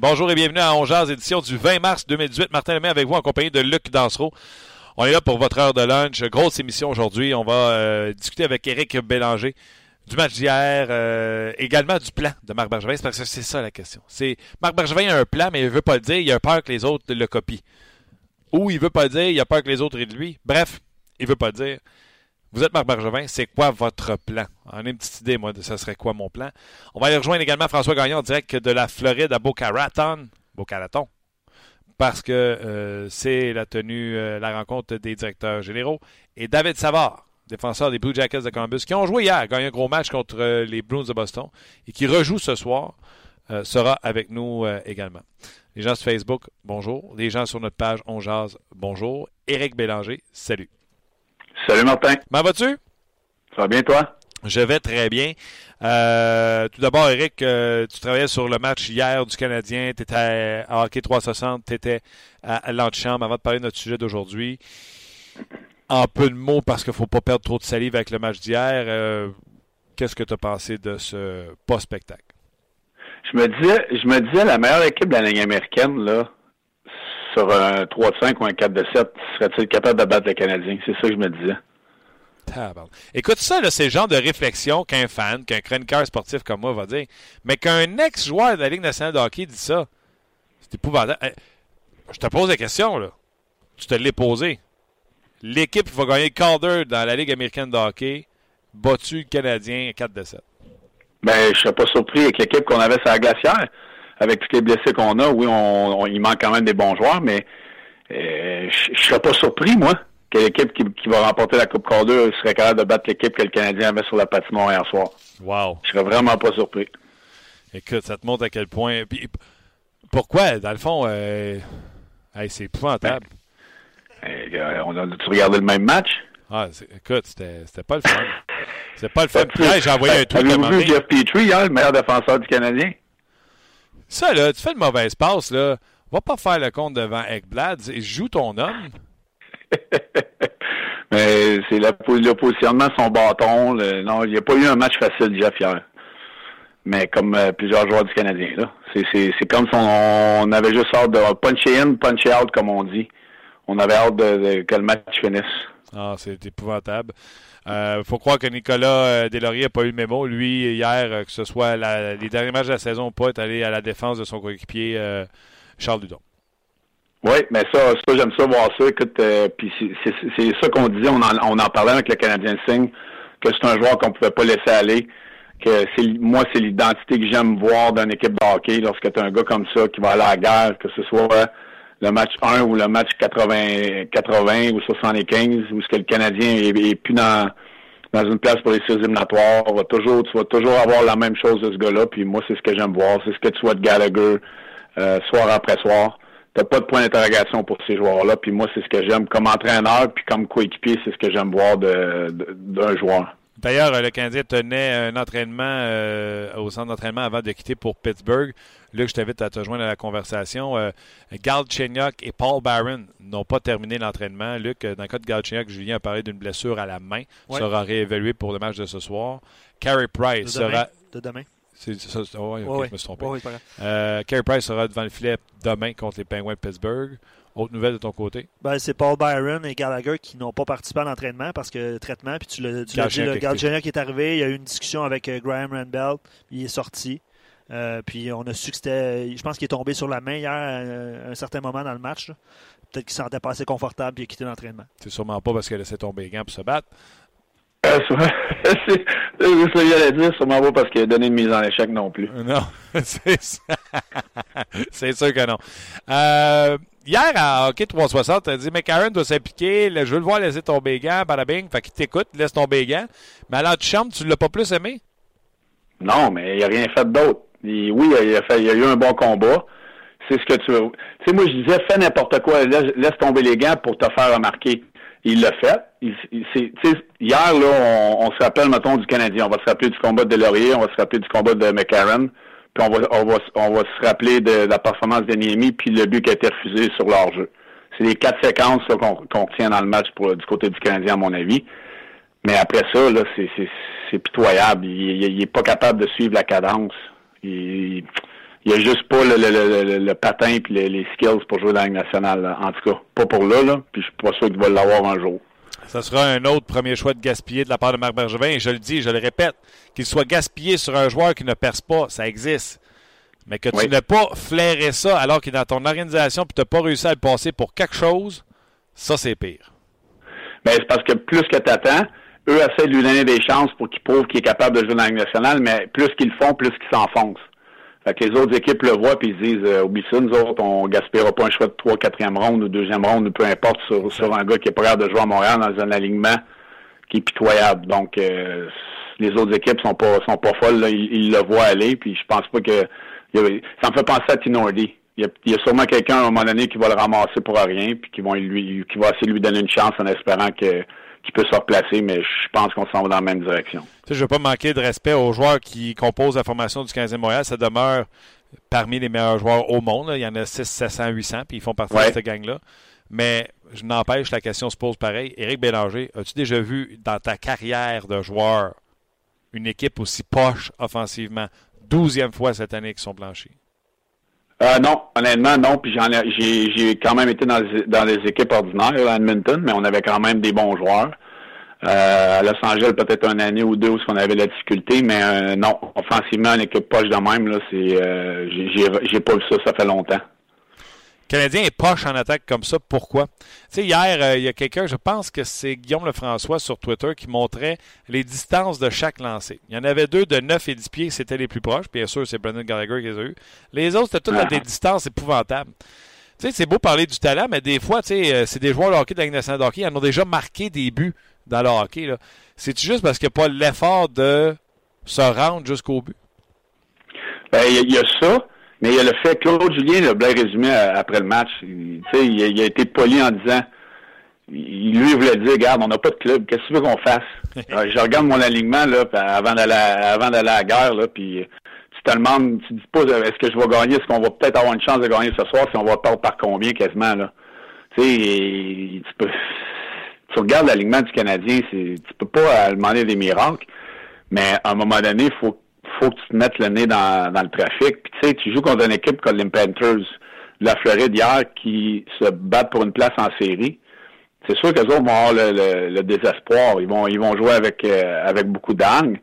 Bonjour et bienvenue à Ongeaz, édition du 20 mars 2018. Martin Lemay avec vous en compagnie de Luc Dansereau. On est là pour votre heure de lunch. Grosse émission aujourd'hui. On va euh, discuter avec Éric Bélanger du match d'hier, euh, également du plan de Marc Bergevin. C'est parce que c'est ça la question. C'est Marc Bergevin a un plan, mais il veut pas le dire. Il a peur que les autres le copient. Ou il veut pas le dire, il a peur que les autres rient de lui. Bref, il veut pas le dire. Vous êtes Marc Bergevin, c'est quoi votre plan? On a une petite idée, moi, de ce serait quoi mon plan. On va aller rejoindre également François Gagnon direct de la Floride à Boca Raton. Boca Raton. Parce que euh, c'est la tenue, euh, la rencontre des directeurs généraux. Et David Savard, défenseur des Blue Jackets de Columbus, qui ont joué hier, gagné un gros match contre euh, les Bruins de Boston et qui rejoue ce soir, sera avec nous également. Les gens sur Facebook, bonjour. Les gens sur notre page On Jazz, bonjour. Éric Bélanger, salut. Salut Martin. Comment vas-tu? Ça va bien toi? Je vais très bien. Euh, tout d'abord, Eric, euh, tu travaillais sur le match hier du Canadien. Tu étais à Hockey 360, tu étais à l'antichambre avant de parler de notre sujet d'aujourd'hui. En peu de mots, parce qu'il ne faut pas perdre trop de salive avec le match d'hier, euh, qu'est-ce que tu as pensé de ce pas-spectacle? Je me disais, je me disais la meilleure équipe de la Ligue américaine, là, sur un 3 de 5 ou un 4 de 7, serait-il capable de battre le Canadien? C'est ça que je me disais. Écoute, ça, c'est le genre de réflexion qu'un fan, qu'un chroniqueur sportif comme moi va dire. Mais qu'un ex-joueur de la Ligue nationale de hockey dit ça, c'est épouvantable. Je te pose la question, là. Tu te l'ai posé. L'équipe qui va gagner le Calder dans la Ligue américaine de hockey, battu le Canadien 4 de 7. Ben, je ne serais pas surpris avec l'équipe qu'on avait sur la glacière avec tous les blessés qu'on a, oui, on, il manque quand même des bons joueurs, mais euh, je ne serais pas surpris, moi, que l'équipe qui, va remporter la Coupe Calder serait capable de battre l'équipe que le Canadien avait sur la patinoire hier soir. Wow. Je serais vraiment pas surpris. Écoute, ça te montre à quel point. pourquoi, dans le fond, euh, c'est épouvantable. Ben, euh, on a-tu regardé le même match? Ah, écoute, c'était pas le fun. C'était pas le fun. j'ai envoyé un tweet à vu Jeff Petrie, hier, le meilleur défenseur du Canadien? Ça, là, tu fais le mauvais passe, là. Va pas faire le compte devant Ekblad et joue ton homme. Mais c'est le positionnement son bâton. non, il n'y a pas eu un match facile Jeff hier. Mais comme euh, plusieurs joueurs du Canadien, là. C'est comme si on, avait juste hâte de puncher in, puncher out, comme on dit. On avait hâte de, que le match finisse. Ah, c'est épouvantable. Euh, faut croire que Nicolas euh, Deslauriers n'a pas eu le mémo. Lui, hier, euh, que ce soit les derniers matchs de la saison ou pas, est allé à la défense de son coéquipier Charles Dudon. Oui, mais ça, ça j'aime ça voir ça. Écoute, puis c'est ça qu'on disait, on en, on en parlait avec le Canadien Signe, que c'est un joueur qu'on pouvait pas laisser aller. Que moi, c'est l'identité que j'aime voir dans une équipe de hockey lorsque tu as un gars comme ça qui va aller à la guerre, que ce soit le match 1 ou le match 80, 80 ou 75, où ce que le Canadien est, plus dans, dans une place pour les séries éliminatoires. On va toujours, tu vas toujours avoir la même chose de ce gars-là. Puis moi, c'est ce que j'aime voir. C'est ce que tu vois de Gallagher euh, soir après soir. T'as pas de point d'interrogation pour ces joueurs-là. Puis moi, c'est ce que j'aime comme entraîneur, puis comme coéquipier, c'est ce que j'aime voir d'un de, joueur. D'ailleurs, le Canadien tenait un entraînement euh, au centre d'entraînement avant de quitter pour Pittsburgh. Luc, je t'invite à te joindre à la conversation. Euh, Chenyok et Paul Barron n'ont pas terminé l'entraînement. Luc, dans le cas de Gal Julien a parlé d'une blessure à la main. Sera réévalué pour le match de ce soir. Carey Price sera. De demain? C'est ça. Oh, je me suis trompé. Euh, Carey Price sera devant le filet demain contre les Penguins de Pittsburgh. Autre nouvelle de ton côté? Ben, c'est Paul Byron et Gallagher qui n'ont pas participé à l'entraînement parce que traitement, puis tu l'as dit, le Gallagher qui est arrivé, il y a eu une discussion avec euh, Graham Randall, il est sorti. Euh, puis on a su que c'était. Je pense qu'il est tombé sur la main hier à un certain moment dans le match. Peut-être qu'il s'en sentait pas assez confortable et il a quitté l'entraînement. C'est sûrement pas parce qu'il a laissé tomber les gants pour se battre. Euh, c'est ça, dire, sûrement pas parce qu'il a donné une mise en échec non plus. Non, c'est C'est sûr que non. Euh, hier, à Hockey 360, tu as dit, McCarron doit s'impliquer, je veux le voir laisser tomber les gants, bing, fait qu'il t'écoute, laisse tomber gants. Mais tu chantes, tu l'as pas plus aimé? Non, mais il a rien fait d'autre. oui, il a, fait, il a eu un bon combat. C'est ce que tu veux. Tu sais, moi, je disais, fais n'importe quoi, laisse, tomber les gants pour te faire remarquer. Il l'a fait. Hier, là, on, se rappelle, mettons, du Canadien. On va se rappeler du combat de Laurier, on va se rappeler du combat de McCarron, on va, on va, on va se rappeler de, la performance de Niemi, puis le but qui a été refusé sur leur jeu. C'est les quatre séquences qu'on tient dans le match du côté du Canadien, à mon avis. Mais après ça, là, c'est pitoyable. Il, il, est pas capable de suivre la cadence. Il, il a juste pas le, le, le, patin et les, skills pour jouer dans la nationale. En tout cas, pas pour là, là. Puis je suis pas sûr qu'il va l'avoir un jour. Ça sera un autre premier choix de gaspiller de la part de Marc Bergevin. Et je le dis, je le répète, qu'il soit gaspillé sur un joueur qui ne perce pas, ça existe. Mais que tu n'aies pas flairé ça alors qu'il est dans ton organisation et tu n'as pas réussi à le passer pour quelque chose, ça c'est pire. Mais c'est parce que plus que tu attends, eux essaient de lui donner des chances pour qu'il prouve qu'il est capable de jouer dans la Ligue nationale, mais plus qu'ils le font, plus qu'ils s'enfoncent. Fait que les autres équipes le voient puis ils disent euh, oublie ça, nous autres, on gaspillera pas un choix de 3 4e ronde ou deuxième ronde ou peu importe sur, sur un gars qui est prêt de jouer à Montréal dans un alignement qui est pitoyable. Donc euh, les autres équipes sont pas sont pas folles, Ils, le voient aller, puis je pense pas que ça me fait penser à Tinordi. Il y, a, il y a sûrement quelqu'un à un moment donné qui va le ramasser pour rien, puis qui vont lui qui va essayer de lui donner une chance en espérant que qui peut se replacer, mais je pense qu'on s'en va dans la même direction. je ne veux pas manquer de respect aux joueurs qui composent la formation du 15e Montréal. Ça demeure parmi les meilleurs joueurs au monde. Il y en a 6, 700, 800, puis ils font partie de cette gang-là. Mais je n'empêche, la question se pose pareil. Éric Bélanger, as-tu déjà vu dans ta carrière de joueur une équipe aussi poche offensivement? Douzième fois cette année qu'ils sont blanchis. Euh, non, honnêtement, non. Puis j'en j'ai, j'ai quand même été dans les, dans les équipes ordinaires à Edmonton, mais on avait quand même des bons joueurs. Euh, à Los Angeles, peut-être une année ou deux où on avait la difficulté, mais euh, non, offensivement, une équipe poche de même, là, c'est euh, j'ai, j'ai pas vu ça, ça fait longtemps. Canadien est poche en attaque comme ça. Pourquoi? Tu sais, hier, euh, il y a quelqu'un, je pense que c'est Guillaume Lefrançois sur Twitter qui montrait les distances de chaque lancé. Il y en avait deux de 9 et 10 pieds, c'était les plus proches. Bien sûr, c'est Brendan Gallagher qui les a eu. Les autres, c'était toutes à des distances épouvantables. Tu sais, c'est beau parler du talent, mais des fois, tu sais, euh, c'est des joueurs de hockey de la Ligue nationale de hockey. Ils en ont déjà marqué des buts dans le hockey. C'est juste parce qu'il n'y a pas l'effort de se rendre jusqu'au but? Ben, il y, a ça. Mais il y a le fait, Claude Julien l'a bien résumé après le match. Il, il, a, il a été poli en disant, il, lui voulait dire, regarde, on n'a pas de club, qu'est-ce que tu veux qu'on fasse? je regarde mon alignement là, avant d'aller avant d'aller à la guerre, là, puis tu te demandes, tu dis pas est-ce que je vais gagner, est-ce qu'on va peut-être avoir une chance de gagner ce soir, si on va perdre par combien quasiment là? Tu sais, tu peux tu regardes l'alignement du Canadien, c'est tu peux pas demander des miracles, mais à un moment donné, il faut faut que tu te mettes le nez dans, dans le trafic. Tu sais, tu joues contre une équipe comme les Panthers de la Floride hier qui se battent pour une place en série. C'est sûr qu'eux autres vont avoir le, le, désespoir. Ils vont ils vont jouer avec euh, avec beaucoup d'angle.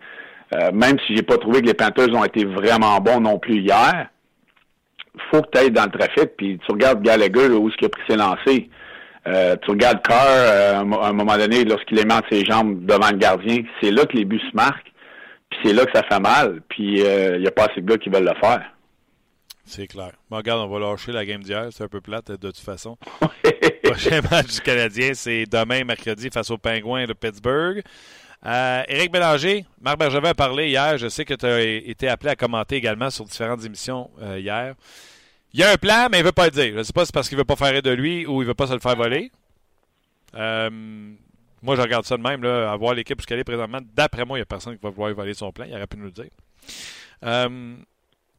Euh, même si j'ai pas trouvé que les Panthers ont été vraiment bons non plus hier, faut que tu ailles dans le trafic, puis tu regardes Gallagher où est-ce qu'il a pris ses lancers. Euh, tu regardes Carr, à un moment donné, lorsqu'il entre ses jambes devant le gardien, c'est là que les buts se marquent c'est là que ça fait mal. Puis il euh, n'y a pas assez de gars qui veulent le faire. C'est clair. Bon, regarde, on va lâcher la game d'hier. C'est un peu plate de toute façon. Le prochain match du Canadien, c'est demain, mercredi, face aux Pingouins de Pittsburgh. Euh, Éric Bélanger, Marc Bergevin a parlé hier. Je sais que tu as été appelé à commenter également sur différentes émissions euh, hier. Il y a un plan, mais il ne veut pas le dire. Je ne sais pas si c'est parce qu'il ne veut pas faire de lui ou il ne veut pas se le faire voler. Euh, moi, je regarde ça de même, là, à voir l'équipe jusqu'à est présentement. D'après moi, il n'y a personne qui va vouloir voler son plan. Il aurait pu nous le dire. Euh,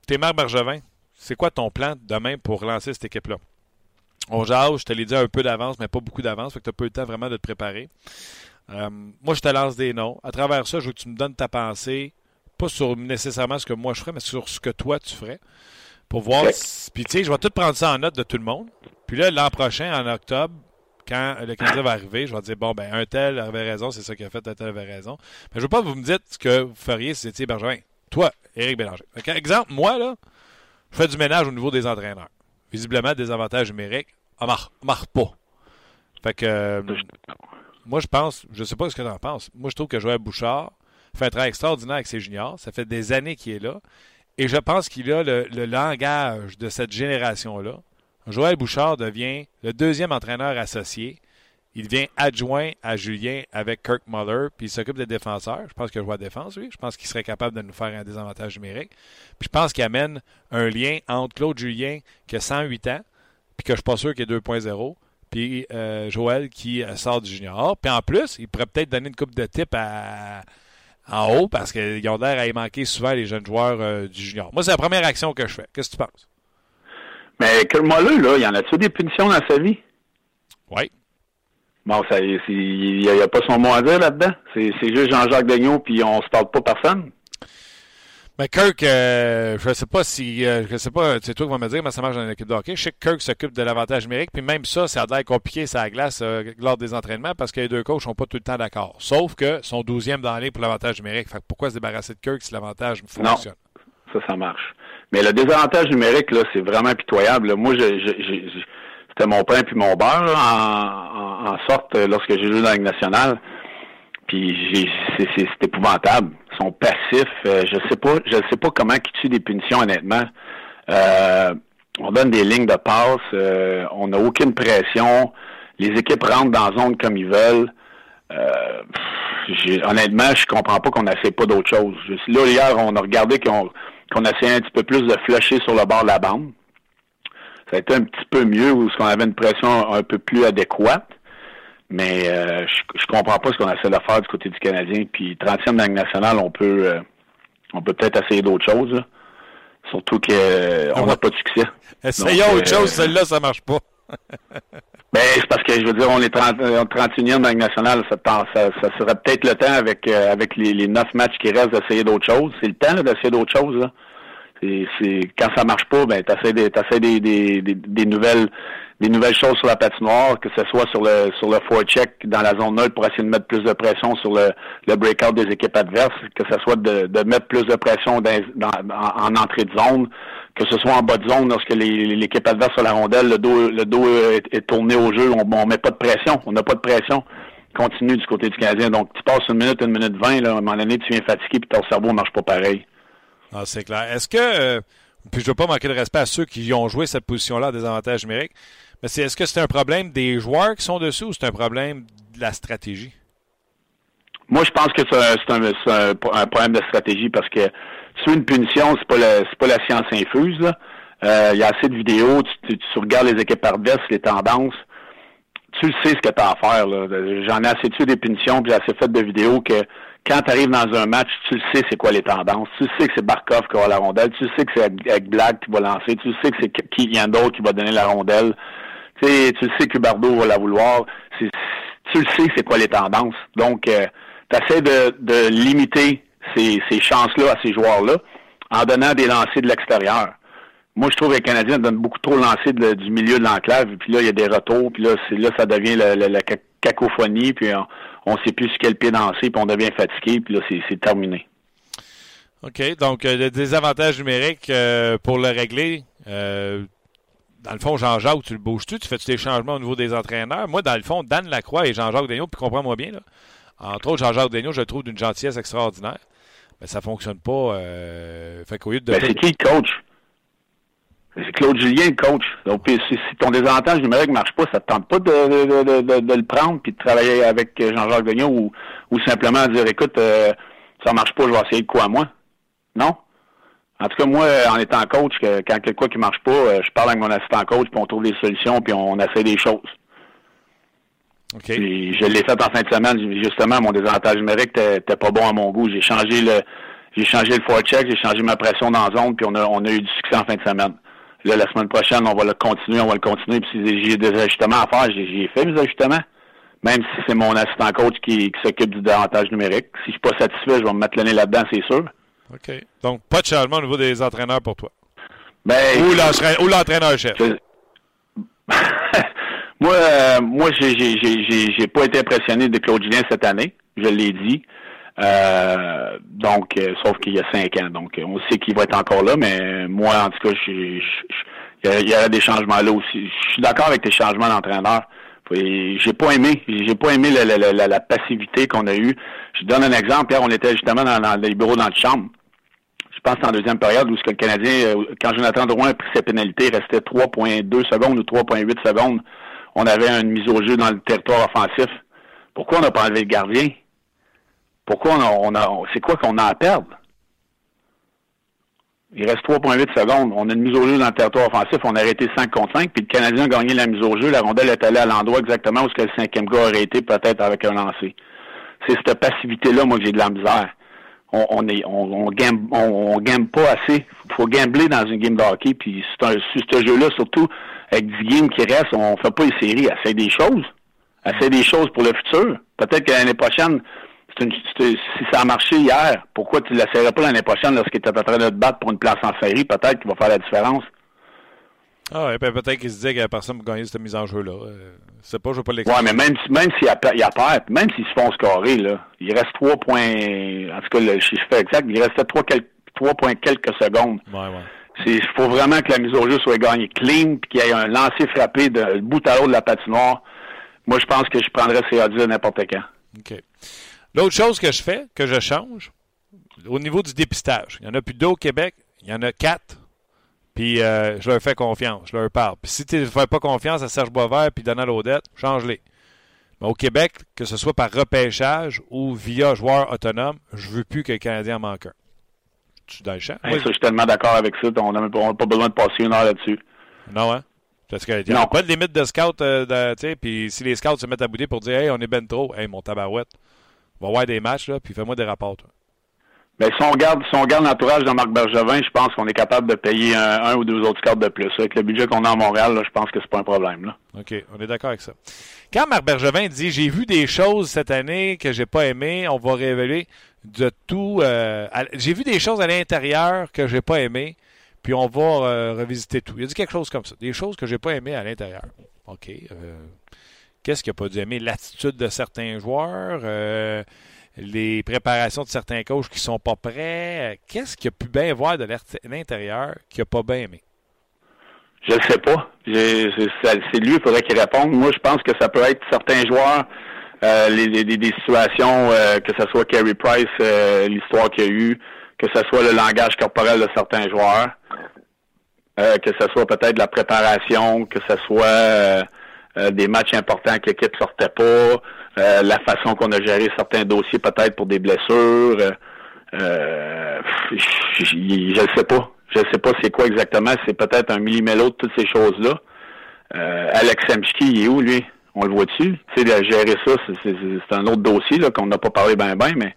T'es Marc Bergevin. C'est quoi ton plan demain pour relancer cette équipe-là? On jase, je te l'ai dit un peu d'avance, mais pas beaucoup d'avance, fait que tu n'as pas eu le temps vraiment de te préparer. Euh, moi, je te lance des noms. À travers ça, je veux que tu me donnes ta pensée, pas sur nécessairement ce que moi je ferais, mais sur ce que toi tu ferais. pour voir. Puis, tu sais, je vais tout prendre ça en note de tout le monde. Puis là, l'an prochain, en octobre, quand le Canadien va arriver, je vais dire, bon, ben, un tel avait raison, c'est ça qu'il a fait, un tel avait raison. Mais je veux pas que vous me dites ce que vous feriez si c'était Bergevin. Toi, Éric Bélanger. exemple, moi, là, je fais du ménage au niveau des entraîneurs. Visiblement, des avantages numériques, marche, marche pas. Fait que, euh, moi, je pense, je sais pas ce que tu en penses. Moi, je trouve que Joël Bouchard fait un travail extraordinaire avec ses juniors. Ça fait des années qu'il est là. Et je pense qu'il a le, langage de cette génération-là. Joël Bouchard devient le deuxième entraîneur associé. Il devient adjoint à Julien avec Kirk Muller, puis il s'occupe des défenseurs. Je pense qu'il joue à défense, oui. Je pense qu'il serait capable de nous faire un désavantage numérique. Puis je pense qu'il amène un lien entre Claude Julien, qui a 108 ans, puis que je suis pas sûr qu'il est 2.0, puis euh, Joël qui euh, sort du junior. Puis en plus, il pourrait peut-être donner une coupe de type à, en haut parce qu'ils ont l'air à manquer souvent les jeunes joueurs euh, du junior. Moi, c'est la première action que je fais. Qu'est-ce que tu penses? Mais que moi là, il y en a-tu des punitions dans sa vie? Oui. Bon, ça, il n'y a, a, pas son mot à dire là-dedans. C'est juste Jean-Jacques Degnaud, puis on se parle pas personne. Mais Kirk, euh, je sais pas si, euh, je sais pas, c'est toi qui vas me dire, mais ça marche dans l'équipe de hockey. Je sais que Kirk s'occupe de l'avantage numérique, puis même ça, ça a l'air compliqué, ça glace euh, lors des entraînements parce que les deux coachs sont pas tout le temps d'accord. Sauf que sont 12e dans l'année pour l'avantage numérique. Fait pourquoi se débarrasser de Kirk si l'avantage fonctionne? Non, ça, ça marche. Mais le désavantage numérique, là, c'est vraiment pitoyable. Moi, c'était mon pain puis mon beurre, en, en, sorte, lorsque j'ai joué dans la Ligue nationale. Puis c'est épouvantable. Ils sont passifs. Euh, je sais pas, je sais pas comment ils tuent des punitions, honnêtement. Euh, on donne des lignes de passe, euh, on n'a aucune pression. Les équipes rentrent dans la zone comme ils veulent. honnêtement, je comprends pas qu'on n'essaie pas d'autre chose. Là, hier, on a regardé qu'on qu'on essayait un petit peu plus de flusher sur le bord de la bande. Ça a été un petit peu mieux, où qu'on avait une pression un peu plus adéquate. Mais euh, je, je comprends pas ce qu'on essaie de faire du côté du Canadien. Puis 30e Ligue nationale, on peut euh, on peut peut-être essayer d'autres choses. Surtout qu'on euh, n'a pas de succès. Essayons autre chose, celle-là, ça marche pas. ben, c'est parce que je veux dire, on est 30, 31e dans Ligue nationale, ça, ça, ça serait peut-être le temps avec avec les, les 9 matchs qui restent d'essayer d'autres choses. C'est le temps d'essayer d'autres choses. Là. C'est, quand ça marche pas, ben t'essaies des, des, des, des nouvelles des nouvelles choses sur la patinoire, que ce soit sur le sur le forecheck dans la zone neutre pour essayer de mettre plus de pression sur le, le breakout des équipes adverses, que ce soit de, de mettre plus de pression dans, en, entrée de zone, que ce soit en bas de zone lorsque l'équipe adverse sur la rondelle, le dos le dos est, tourné au jeu, on, on met pas de pression, on n'a pas de pression continue du côté du Canadien. Donc tu passes une minute, une minute vingt, là, à un moment donné, tu viens fatigué puis ton cerveau marche pas pareil. Ah, c'est clair. Est-ce que euh, puis je veux pas manquer de respect à ceux qui ont joué cette position-là des avantages numériques. Mais c'est, est-ce que c'est un problème des joueurs qui sont dessus ou c'est un problème de la stratégie? Moi, je pense que c'est un, problème de stratégie parce que tu une punition, c'est pas pas la science infuse. Euh, il y a assez de vidéos, tu, regardes les équipes adverses, les tendances, tu sais ce que tu as à faire. J'en ai assez tué des punitions, puis j'ai assez fait de vidéos que quand tu arrives dans un match, tu le sais c'est quoi les tendances. Tu sais que c'est Barkov qui va la rondelle, tu sais que c'est avec Black qui va lancer, tu sais que c'est qui vient d'autre qui va donner la rondelle. Tu sais, tu sais que Bardo va la vouloir. Tu le sais c'est quoi les tendances. Donc, euh, tu essaies de, de limiter ces, ces chances-là à ces joueurs-là en donnant des lancers de l'extérieur. Moi, je trouve que les Canadiens donnent beaucoup trop de lancers du milieu de l'enclave, puis là, il y a des retours, puis là, là, ça devient la, cacophonie, puis on ne sait plus sur quel pied danser, puis on devient fatigué, puis là, c'est terminé. OK. Donc, euh, le désavantage numérique, euh, pour le régler, dans le fond, Jean-Jacques, tu le bouges-tu? Tu fais-tu des changements au niveau des entraîneurs? Moi, dans le fond, Dan Lacroix et Jean-Jacques Daigneault, puis comprends-moi bien, là, entre autres, Jean-Jacques Daigneault, je le trouve d'une gentillesse extraordinaire. Mais ça ne fonctionne pas. Euh, qu'au lieu de. C'est qui le coach? C'est Claude Julien, le coach. Donc, si, ton désavantage numérique ne marche pas, ça ne te tente pas de, le prendre puis de travailler avec Jean-Jacques Daigneault ou, ou simplement dire écoute, euh, ça marche pas, je vais essayer de quoi moi? Non? En tout cas, moi, en étant coach, quand quelque chose qui marche pas, euh, je parle avec mon assistant coach, puis on trouve des solutions, puis on essaie des choses. OK. je l'ai fait en fin de semaine, justement, mon désavantage numérique n'était pas bon à mon goût. J'ai changé le j'ai changé le forecheck, j'ai changé ma pression dans la zone, puis on a, on a eu du succès en fin de semaine. Là, la semaine prochaine, on va le continuer, on va le continuer, puis si j'ai des ajustements à faire, j'ai fait mes ajustements. Même si c'est mon assistant coach qui, qui s'occupe du désavantage numérique. Si je suis pas satisfait, je vais me mettre le nez là-dedans, c'est sûr. OK. Donc, pas de changement au niveau des entraîneurs pour toi? Ben, ou l'entraîneur-chef. moi, euh, moi, j'ai pas été impressionné de Claude Julien cette année. Je l'ai dit. Euh, donc, euh, sauf qu'il y a cinq ans. Donc, on sait qu'il va être encore là, mais moi, en tout cas, il y, a des changements là aussi. Je suis d'accord avec tes changements d'entraîneur. J'ai pas aimé, j'ai pas aimé la, passivité qu'on a eue. Je donne un exemple. Hier, on était justement dans, les bureaux dans le chambre. Je pense en deuxième période où ce que le Canadien, euh, quand Jonathan Drouin a pris ses pénalités, il restait 3.2 secondes ou 3.8 secondes. On avait une mise au jeu dans le territoire offensif. Pourquoi on n'a pas enlevé le gardien? Pourquoi on a, c'est quoi qu'on a à perdre? Il reste 3,8 secondes. On a une mise au jeu dans le territoire offensif. On a arrêté 5 contre 5. Puis le Canadien a gagné la mise au jeu. La rondelle est allée à l'endroit exactement où ce le cinquième gars aurait été peut-être avec un lancer. C'est cette passivité-là, moi, que j'ai de la misère. On, on est, game, on, game pas assez. Faut gambler dans une game de hockey. Puis c'est un, sur ce jeu-là, surtout avec 10 games qui restent, on fait pas les séries. Essaye des choses. Essaye des choses pour le futur. Peut-être que l'année prochaine, si ça a marché hier, pourquoi tu ne l'essayerais pas l'année prochaine lorsqu'il était en train de te battre pour une place en série? Peut-être qu'il va faire la différence. Ah ouais, peut-être qu'il se disait qu'il n'y a personne pour gagner cette mise en jeu-là. Euh, c'est pas, je veux pas l'expliquer. Ouais, mais même, même s'il y a, il a perte, même s'ils se font scorer, là, il reste 3 points, en tout cas, le chiffre exact, il restait 3, points quelques secondes. Ouais, ouais. Il faut vraiment que la mise au jeu soit gagnée clean, puis qu'il y ait un lancer frappé de bout à l'autre de la patinoire. Moi, je pense que je prendrais CA10 n'importe quand. OK. L'autre chose que je fais, que je change, au niveau du dépistage, il y en a plus deux au Québec, il y en a quatre. Puis euh, je leur fais confiance, je leur parle. Puis si tu ne fais pas confiance à Serge Boisvert puis Donald Odette, change-les. Mais au Québec, que ce soit par repêchage ou via joueur autonome, je veux plus que le Canadien en manque un. Tu dans le champ? je suis tellement d'accord avec ça. On n'a pas besoin de passer une heure là-dessus. Non, hein? Parce qu'il n'y a pas de limite de scout. Euh, puis si les scouts se mettent à bouder pour dire Hey, on est ben trop, hey, mon tabarouette, va voir des matchs, là, puis fais-moi des rapports. Mais ben, si on garde, si on garde l'entourage de Marc Bergevin, je pense qu'on est capable de payer un, ou deux autres scouts de plus. Avec le budget qu'on a à Montréal, là, je pense que c'est pas un problème. Là. OK, on est d'accord avec ça. Quand Marc Bergevin dit J'ai vu des choses cette année que j'ai pas aimées, on va révéler de tout. Euh, j'ai vu des choses à l'intérieur que j'ai pas aimées, puis on va euh, revisiter tout. Il a dit quelque chose comme ça. Des choses que j'ai pas aimées à l'intérieur. OK. Euh, Qu'est-ce qu'il n'a pas dû aimer? L'attitude de certains joueurs, euh, les préparations de certains coachs qui sont pas prêts. Qu'est-ce qu'il a pu bien voir de l'intérieur qu'il n'a pas bien aimé? Je ne sais pas. C'est lui, il faudrait qu'il réponde. Moi, je pense que ça peut être certains joueurs, euh, les, des situations, euh, que ce soit Carey Price, l'histoire qu'il y a eu, que ce soit le langage corporel de certains joueurs, que ce soit peut-être la préparation, que ce soit euh, des matchs importants que l'équipe sortait pas, euh, la façon qu'on a géré certains dossiers peut-être pour des blessures. Euh, je ne sais pas. Je sais pas c'est quoi exactement. C'est peut-être un millimètre de toutes ces choses-là. Alex Semchki, il est où, lui? On le voit dessus. Tu sais, gérer ça, c'est un autre dossier qu'on n'a pas parlé bien, bien, mais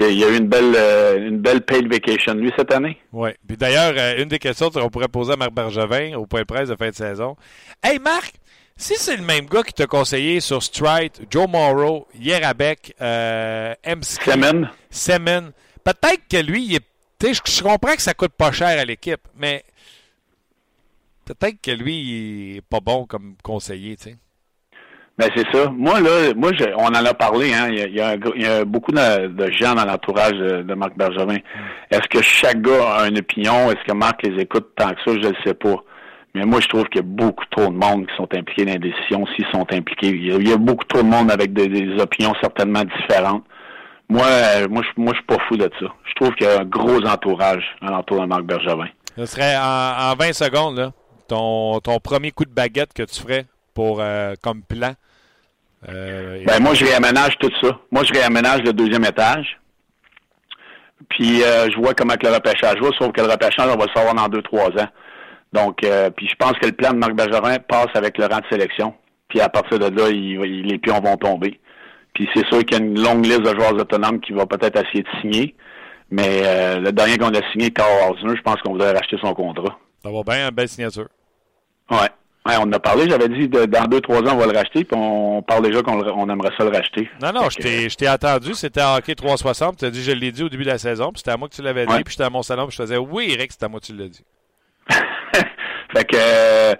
il y a eu une belle, euh, une belle paid vacation, lui, cette année. Oui. Puis d'ailleurs, euh, une des questions qu'on pourrait poser à Marc Bergevin au point de presse de fin de saison. Hey, Marc, si c'est le même gars qui t'a conseillé sur Strite, Joe Morrow, Yerabek, euh, MC. Semen. Semen, peut-être que lui, il est. Je, je comprends que ça coûte pas cher à l'équipe, mais peut-être que lui, il est pas bon comme conseiller, tu sais. Ben c'est ça. Moi là, moi on en a parlé. Hein. Il, y a, beaucoup de, gens dans l'entourage de, Marc Bergevin. Est-ce que chaque gars a une opinion? Est-ce que Marc les écoute tant que ça? Je ne sais pas. Mais moi, je trouve qu'il y a beaucoup trop de monde qui sont impliqués dans les décisions, s'ils sont impliqués. Il y, a, beaucoup trop de monde avec des, opinions certainement différentes. Moi, euh, moi, je, moi, je suis pas fou de ça. Je trouve qu'il y a un gros entourage à l'entour de Marc Bergevin. Ce serait en, 20 secondes, là, ton premier coup de baguette que tu ferais? Pour euh, comme plan euh, ben, moi, je réaménage tout ça. Moi, je réaménage le deuxième étage. Puis, euh, je vois comment que le repêchage va, sauf que le repêchage, on va le savoir dans deux, trois ans. Donc, euh, puis je pense que le plan de Marc Bergerin passe avec le rang de sélection. Puis, à partir de là, les pions vont tomber. Puis, c'est sûr qu'il y a une longue liste de joueurs autonomes qui vont peut-être essayer de signer. Mais le dernier qu'on a signé, Carl Osner, je pense qu'on voudrait racheter son contrat. Ça va bien, une belle signature. Ouais. On en a parlé, j'avais dit dans deux, trois ans, on va le racheter, puis on parle déjà qu'on aimerait ça le racheter. Non, non, je t'ai attendu, c'était à Hockey 360, tu as dit, je l'ai dit au début de la saison, puis c'était à moi que tu l'avais dit, puis j'étais à mon salon, puis je faisais, oui, Eric, c'était à moi que tu l'as dit. fait que, euh,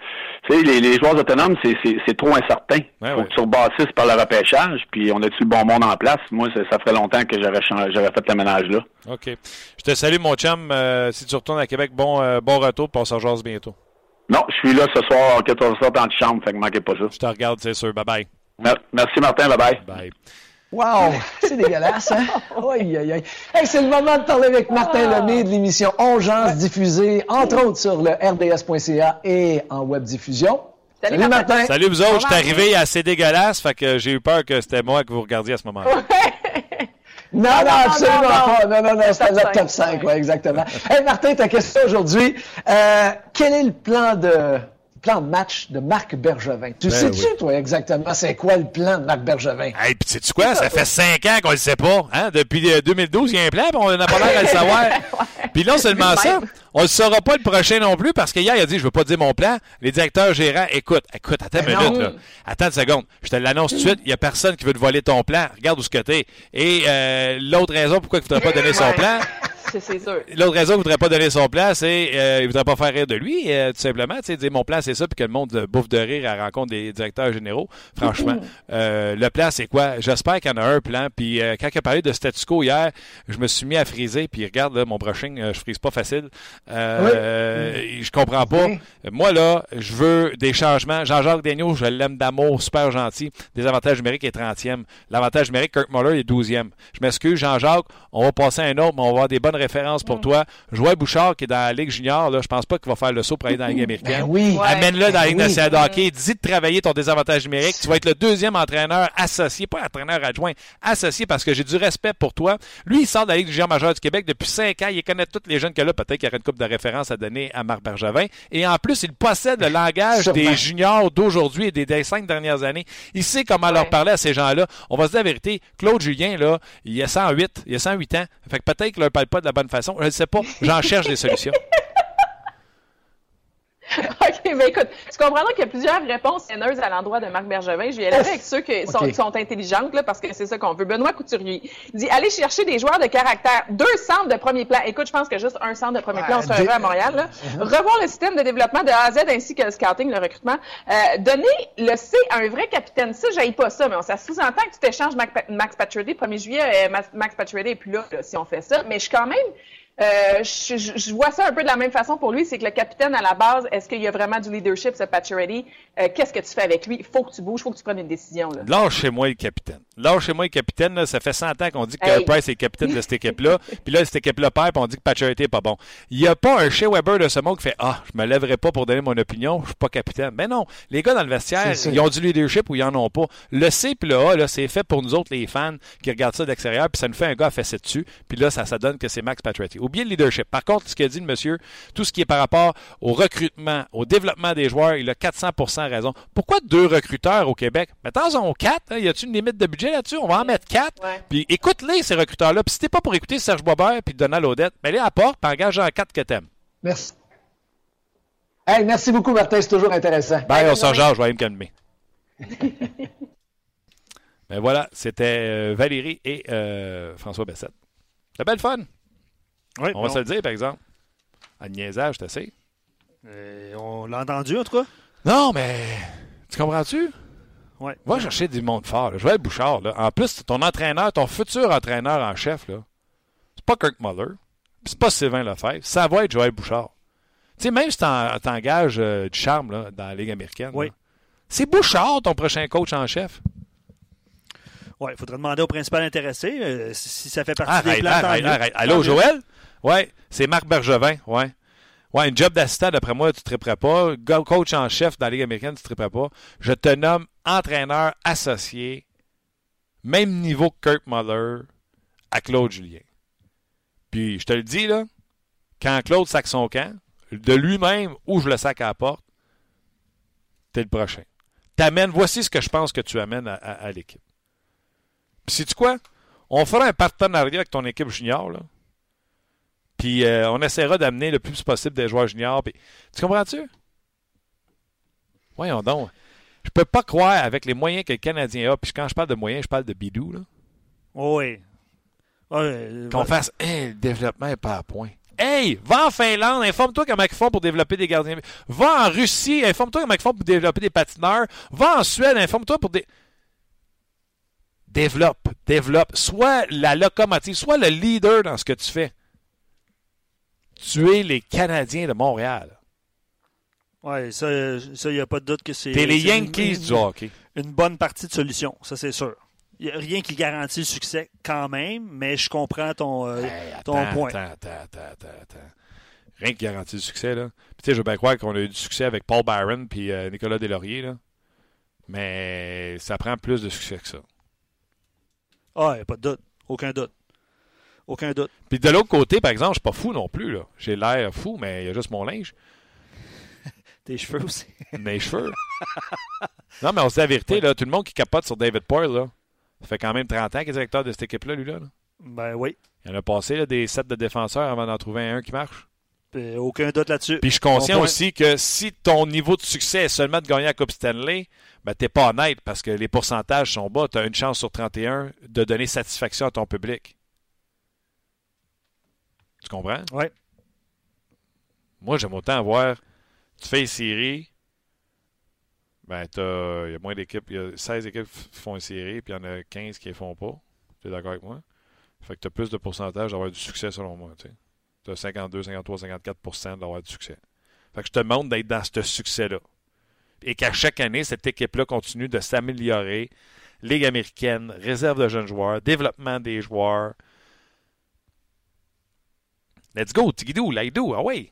tu sais, les, les, joueurs autonomes, c'est trop incertain. Il faut que tu rebâtisses par le repêchage, puis on a-tu le bon monde en place? Moi, ça, ferait longtemps que j'aurais fait le ménage là. OK. Je te salue, mon chum. Euh, si tu retournes à Québec, bon, euh, bon retour, puis on s'en bientôt. Non, je suis là ce soir à 14h dans la chambre, fait que manquez pas ça. Je te regarde, c'est sûr. Bye-bye. Merci, Martin. Bye-bye. Bye. Wow! C'est dégueulasse, hein? Aïe, aïe, aïe. Hey, c'est le moment de parler avec Martin ah. Lemay de l'émission Ongeance diffusée, entre autres sur le rds.ca et en web diffusion. Salut, Martin. Salut vous autres. Je suis arrivé assez dégueulasse, fait que j'ai eu peur que c'était moi que vous regardiez à ce moment-là. Non, non, absolument pas. Non, non, non, c'était le top 5, ouais, exactement. hey, Martin, ta question aujourd'hui. Euh, quel est le plan de plan de match de Marc Bergevin? Tu ben sais-tu, toi, exactement, c'est quoi le plan de Marc Bergevin? Hey, puis sais-tu quoi? Ça fait cinq ans qu'on le sait pas. Hein? Depuis 2012, euh, il y a un plan, puis on n'a pas l'air à le savoir. Puis non seulement ça, on ne saura pas le prochain non plus, parce qu'hier, il a dit, je veux pas dire mon plan. Les directeurs gérants, écoute, écoute, attends une ben minute, là. Attends une seconde. Je te l'annonce tout de suite, il n'y a personne qui veut te voler ton plan. Regarde où ce que t'es. Et euh, l'autre raison pourquoi il ne pas donner son plan, L'autre raison qu'il ne voudrait pas donner son plan, c'est euh, il voudrait pas faire rire de lui, euh, tout simplement. Tu sais, dire mon plan, c'est ça, puis que le monde bouffe de rire à la rencontre des directeurs généraux. Franchement, euh, le plan, c'est quoi? J'espère qu'il y en a un plan. Puis euh, quand il a parlé de statu quo hier, je me suis mis à friser. Puis regarde, là, mon brushing, je frise pas facile. Euh, Je comprends pas. Moi, là, je veux des changements. Jean-Jacques Daigneault, je l'aime d'amour, super gentil. Des avantages numériques est 30e. L'avantage numérique, Kirk Muller est 12e. Je m'excuse, Jean-Jacques, on va passer à un autre, mais on va avoir des bonnes référence pour mm. toi. Joël Bouchard, qui est dans la Ligue junior, là, je pense pas qu'il va faire le saut pour aller dans la Ligue américaine. Ben oui. Amène-le dans la ben Ligue nationale de hockey. Dis de travailler ton désavantage numérique. Tu vas être le deuxième entraîneur associé, pas entraîneur adjoint, associé parce que j'ai du respect pour toi. Lui, il sort de la Ligue junior majeure du Québec depuis cinq ans. Il connaît tous les jeunes que là. Peut-être qu'il y aurait une coupe de référence à donner à Marc Bergevin. Et en plus, il possède le langage des juniors d'aujourd'hui et des, cinq dernières années. Il sait comment leur parler à ces gens-là. On va se dire la vérité. Claude Julien, là, il a 108, il a 108 ans. Fait que peut-être qu'il leur parle pas de la bonne façon. Je ne sais pas. J'en cherche des solutions. OK, mais écoute, tu comprends qu'il y a plusieurs réponses haineuses à l'endroit de Marc Bergevin. Je vais aller avec ceux qui sont, sont, intelligentes, là, parce que c'est ça qu'on veut. Benoît Couturier dit allez chercher des joueurs de caractère. Deux centres de premier plan. Écoute, je pense que juste un centre de premier plan, on se à Montréal. Là. Uh-huh. Revoir le système de développement de A à Z ainsi que le scouting, le recrutement. Euh, donner le C à un vrai capitaine. Ça, j'aille pas ça, mais on, ça sous-entend que tu t'échanges Max Pacioretty. 1er juillet, euh, Max Pacioretty est plus là, là, si on fait ça. Mais je suis quand même euh, je, je, vois ça un peu de la même façon pour lui, c'est que le capitaine à la base, est-ce qu'il y a vraiment du leadership, ce Ready? Euh, Qu'est-ce que tu fais avec lui? Il faut que tu bouges, il faut que tu prennes une décision. Là. Lâchez-moi le capitaine. Lâchez-moi le capitaine. Là, ça fait 100 ans qu'on dit que Price est capitaine de cette équipe-là. puis là, cette équipe-là perd, puis on dit que Pacioretty n'est pas bon. Il n'y a pas un chez Weber de ce monde qui fait Ah, je me lèverai pas pour donner mon opinion, je suis pas capitaine. Mais non, les gars dans le vestiaire, ils ont du leadership ou ils en ont pas. Le C puis le A, là, c'est fait pour nous autres, les fans, qui regardent ça d'extérieur, puis ça nous fait un gars à fesser dessus. Puis là, ça, ça donne que c'est Max Pacioretty. Oubliez le leadership. Par contre, ce qu'a dit le monsieur, tout ce qui est par rapport au recrutement, au développement des joueurs, il a 400 raison. Pourquoi deux recruteurs au Québec? Mettons, quatre. Hein? Y a-t-il une limite de budget là-dessus? On va en mettre quatre. Puis écoute-les, ces recruteurs-là. Puis si t'es pas pour écouter Serge Boisbert puis Donald Odette, ben les apporte puis engage en quatre que t'aimes. Merci. Hey, merci beaucoup, Martin. C'est toujours intéressant. Ben, on s'en je vais aller me calmer. ben voilà, c'était euh, Valérie et euh, François Bessette. C'était belle fun. On va se le dire, par exemple. À niaisage, tu sais. Euh, on l'a entendu, en tout cas. Non, mais tu comprends-tu? Ouais. Va chercher du monde fort. Je vais être Bouchard. Là. En plus, ton entraîneur, ton futur entraîneur en chef, là, c'est pas Kirk Muller, c'est pas Sylvain Lefebvre, ça va être Joël Bouchard. Tu sais, même si t'engages euh, du charme là, dans la Ligue américaine, oui. c'est Bouchard ton prochain coach en chef. Oui, il faudrait demander au principal intéressé euh, si ça fait partie des plans. Arrête, arrête. Allô, Joël? Oui, c'est Marc Bergevin. Ouais. Ouais, un job d'assistant, d'après moi, tu ne triperais pas. Coach en chef dans la Ligue américaine, tu ne triperais pas. Je te nomme entraîneur associé, même niveau que Kurt Muller, à Claude Julien. Puis, je te le dis, là, quand Claude sac son camp, de lui-même ou je le sac à la porte, t'es le prochain. T'amènes, voici ce que je pense que tu amènes à, l'équipe. Puis, sais-tu quoi? On fera un partenariat avec ton équipe junior, là. Puis euh, on essaiera d'amener le plus possible des joueurs juniors. Puis, tu comprends-tu? Voyons donc. Je peux pas croire avec les moyens que le Canadien a, puis quand je parle de moyens, je parle de bidou, là. Oui. Qu'on fasse, le développement n'est pas à point. Hey, va en Finlande, informe-toi comment ils font pour développer des gardiens. Va en Russie, informe-toi comment ils font pour développer des patineurs. Va en Suède, informe-toi pour des. Développe, développe. Sois la locomotive, sois le leader dans ce que tu fais. Tu es les Canadiens de Montréal. Oui, ça, il n'y a pas de doute que c'est. T'es les Yankees du hockey. Une bonne partie de solution, ça c'est sûr. Il n'y a rien qui garantit le succès quand même, mais je comprends ton, euh, ton point. Attends, attends, attends, attends. Rien qui garantit le succès, là. Puis, tu sais, je veux bien croire qu'on a eu du succès avec Paul Byron puis euh, Nicolas Delaurier, là. Mais ça prend plus de succès que ça. Ah, il n'y a pas de doute. Aucun doute. Aucun doute. Puis de l'autre côté, par exemple, je suis pas fou non plus, là. J'ai l'air fou, mais il y a juste mon linge. Tes cheveux aussi. Mes cheveux. non, mais on se dit la vérité, là. Tout le monde qui capote sur David Poyle, là. Ça fait quand même 30 ans qu'il est directeur de cette équipe-là, lui, là. Ben oui. Il en a passé des sets de défenseurs avant d'en trouver un qui marche. aucun doute là-dessus. Puis je suis conscient aussi que si ton niveau de succès est seulement de gagner la Coupe Stanley, ben t'es pas honnête parce que les pourcentages sont bas. Tu as une chance sur 31 de donner satisfaction à ton public. Tu comprends? Oui. Moi, j'aime autant voir tu fais une série, ben, il y a moins d'équipes. Il y a 16 équipes qui font une série, puis il y en a 15 qui ne font pas. Tu es d'accord avec moi? Fait que tu as plus de pourcentage d'avoir du succès, selon moi. Tu as 52, 53, 54% d'avoir du succès. Fait que je te demande d'être dans ce succès-là. Et qu'à chaque année, cette équipe-là continue de s'améliorer. Ligue américaine, réserve de jeunes joueurs, développement des joueurs. Let's go, Tigidou, Laïdou, ah oui!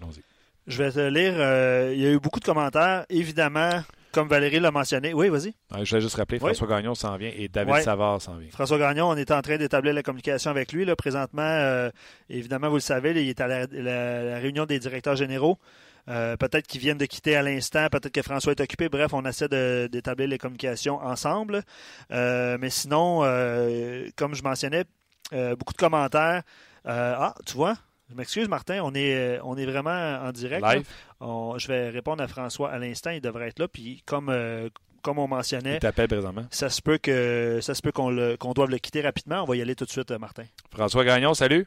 Allons-y. Je vais te lire. Euh, il y a eu beaucoup de commentaires. Évidemment, comme Valérie l'a mentionné. Oui, vas-y. je vais juste rappeler, François Gagnon s'en vient et David Savard s'en vient. François Gagnon, on est en train d'établir la communication avec lui. Là, présentement, euh, évidemment, vous le savez, il est à la, réunion des directeurs généraux. Euh, peut-être qu'ils viennent de quitter à l'instant, peut-être que François est occupé. Bref, on essaie d'établir les communications ensemble. mais sinon, comme je mentionnais, beaucoup de commentaires. Ah, tu vois, je m'excuse, Martin, on est, euh, on est vraiment en direct. je vais répondre à François à l'instant, il devrait être là. Puis comme, euh, comme on mentionnait, ça se peut que ça se peut qu'on, qu'on doive le quitter rapidement. On va y aller tout de suite, euh, Martin. François Gagnon, salut.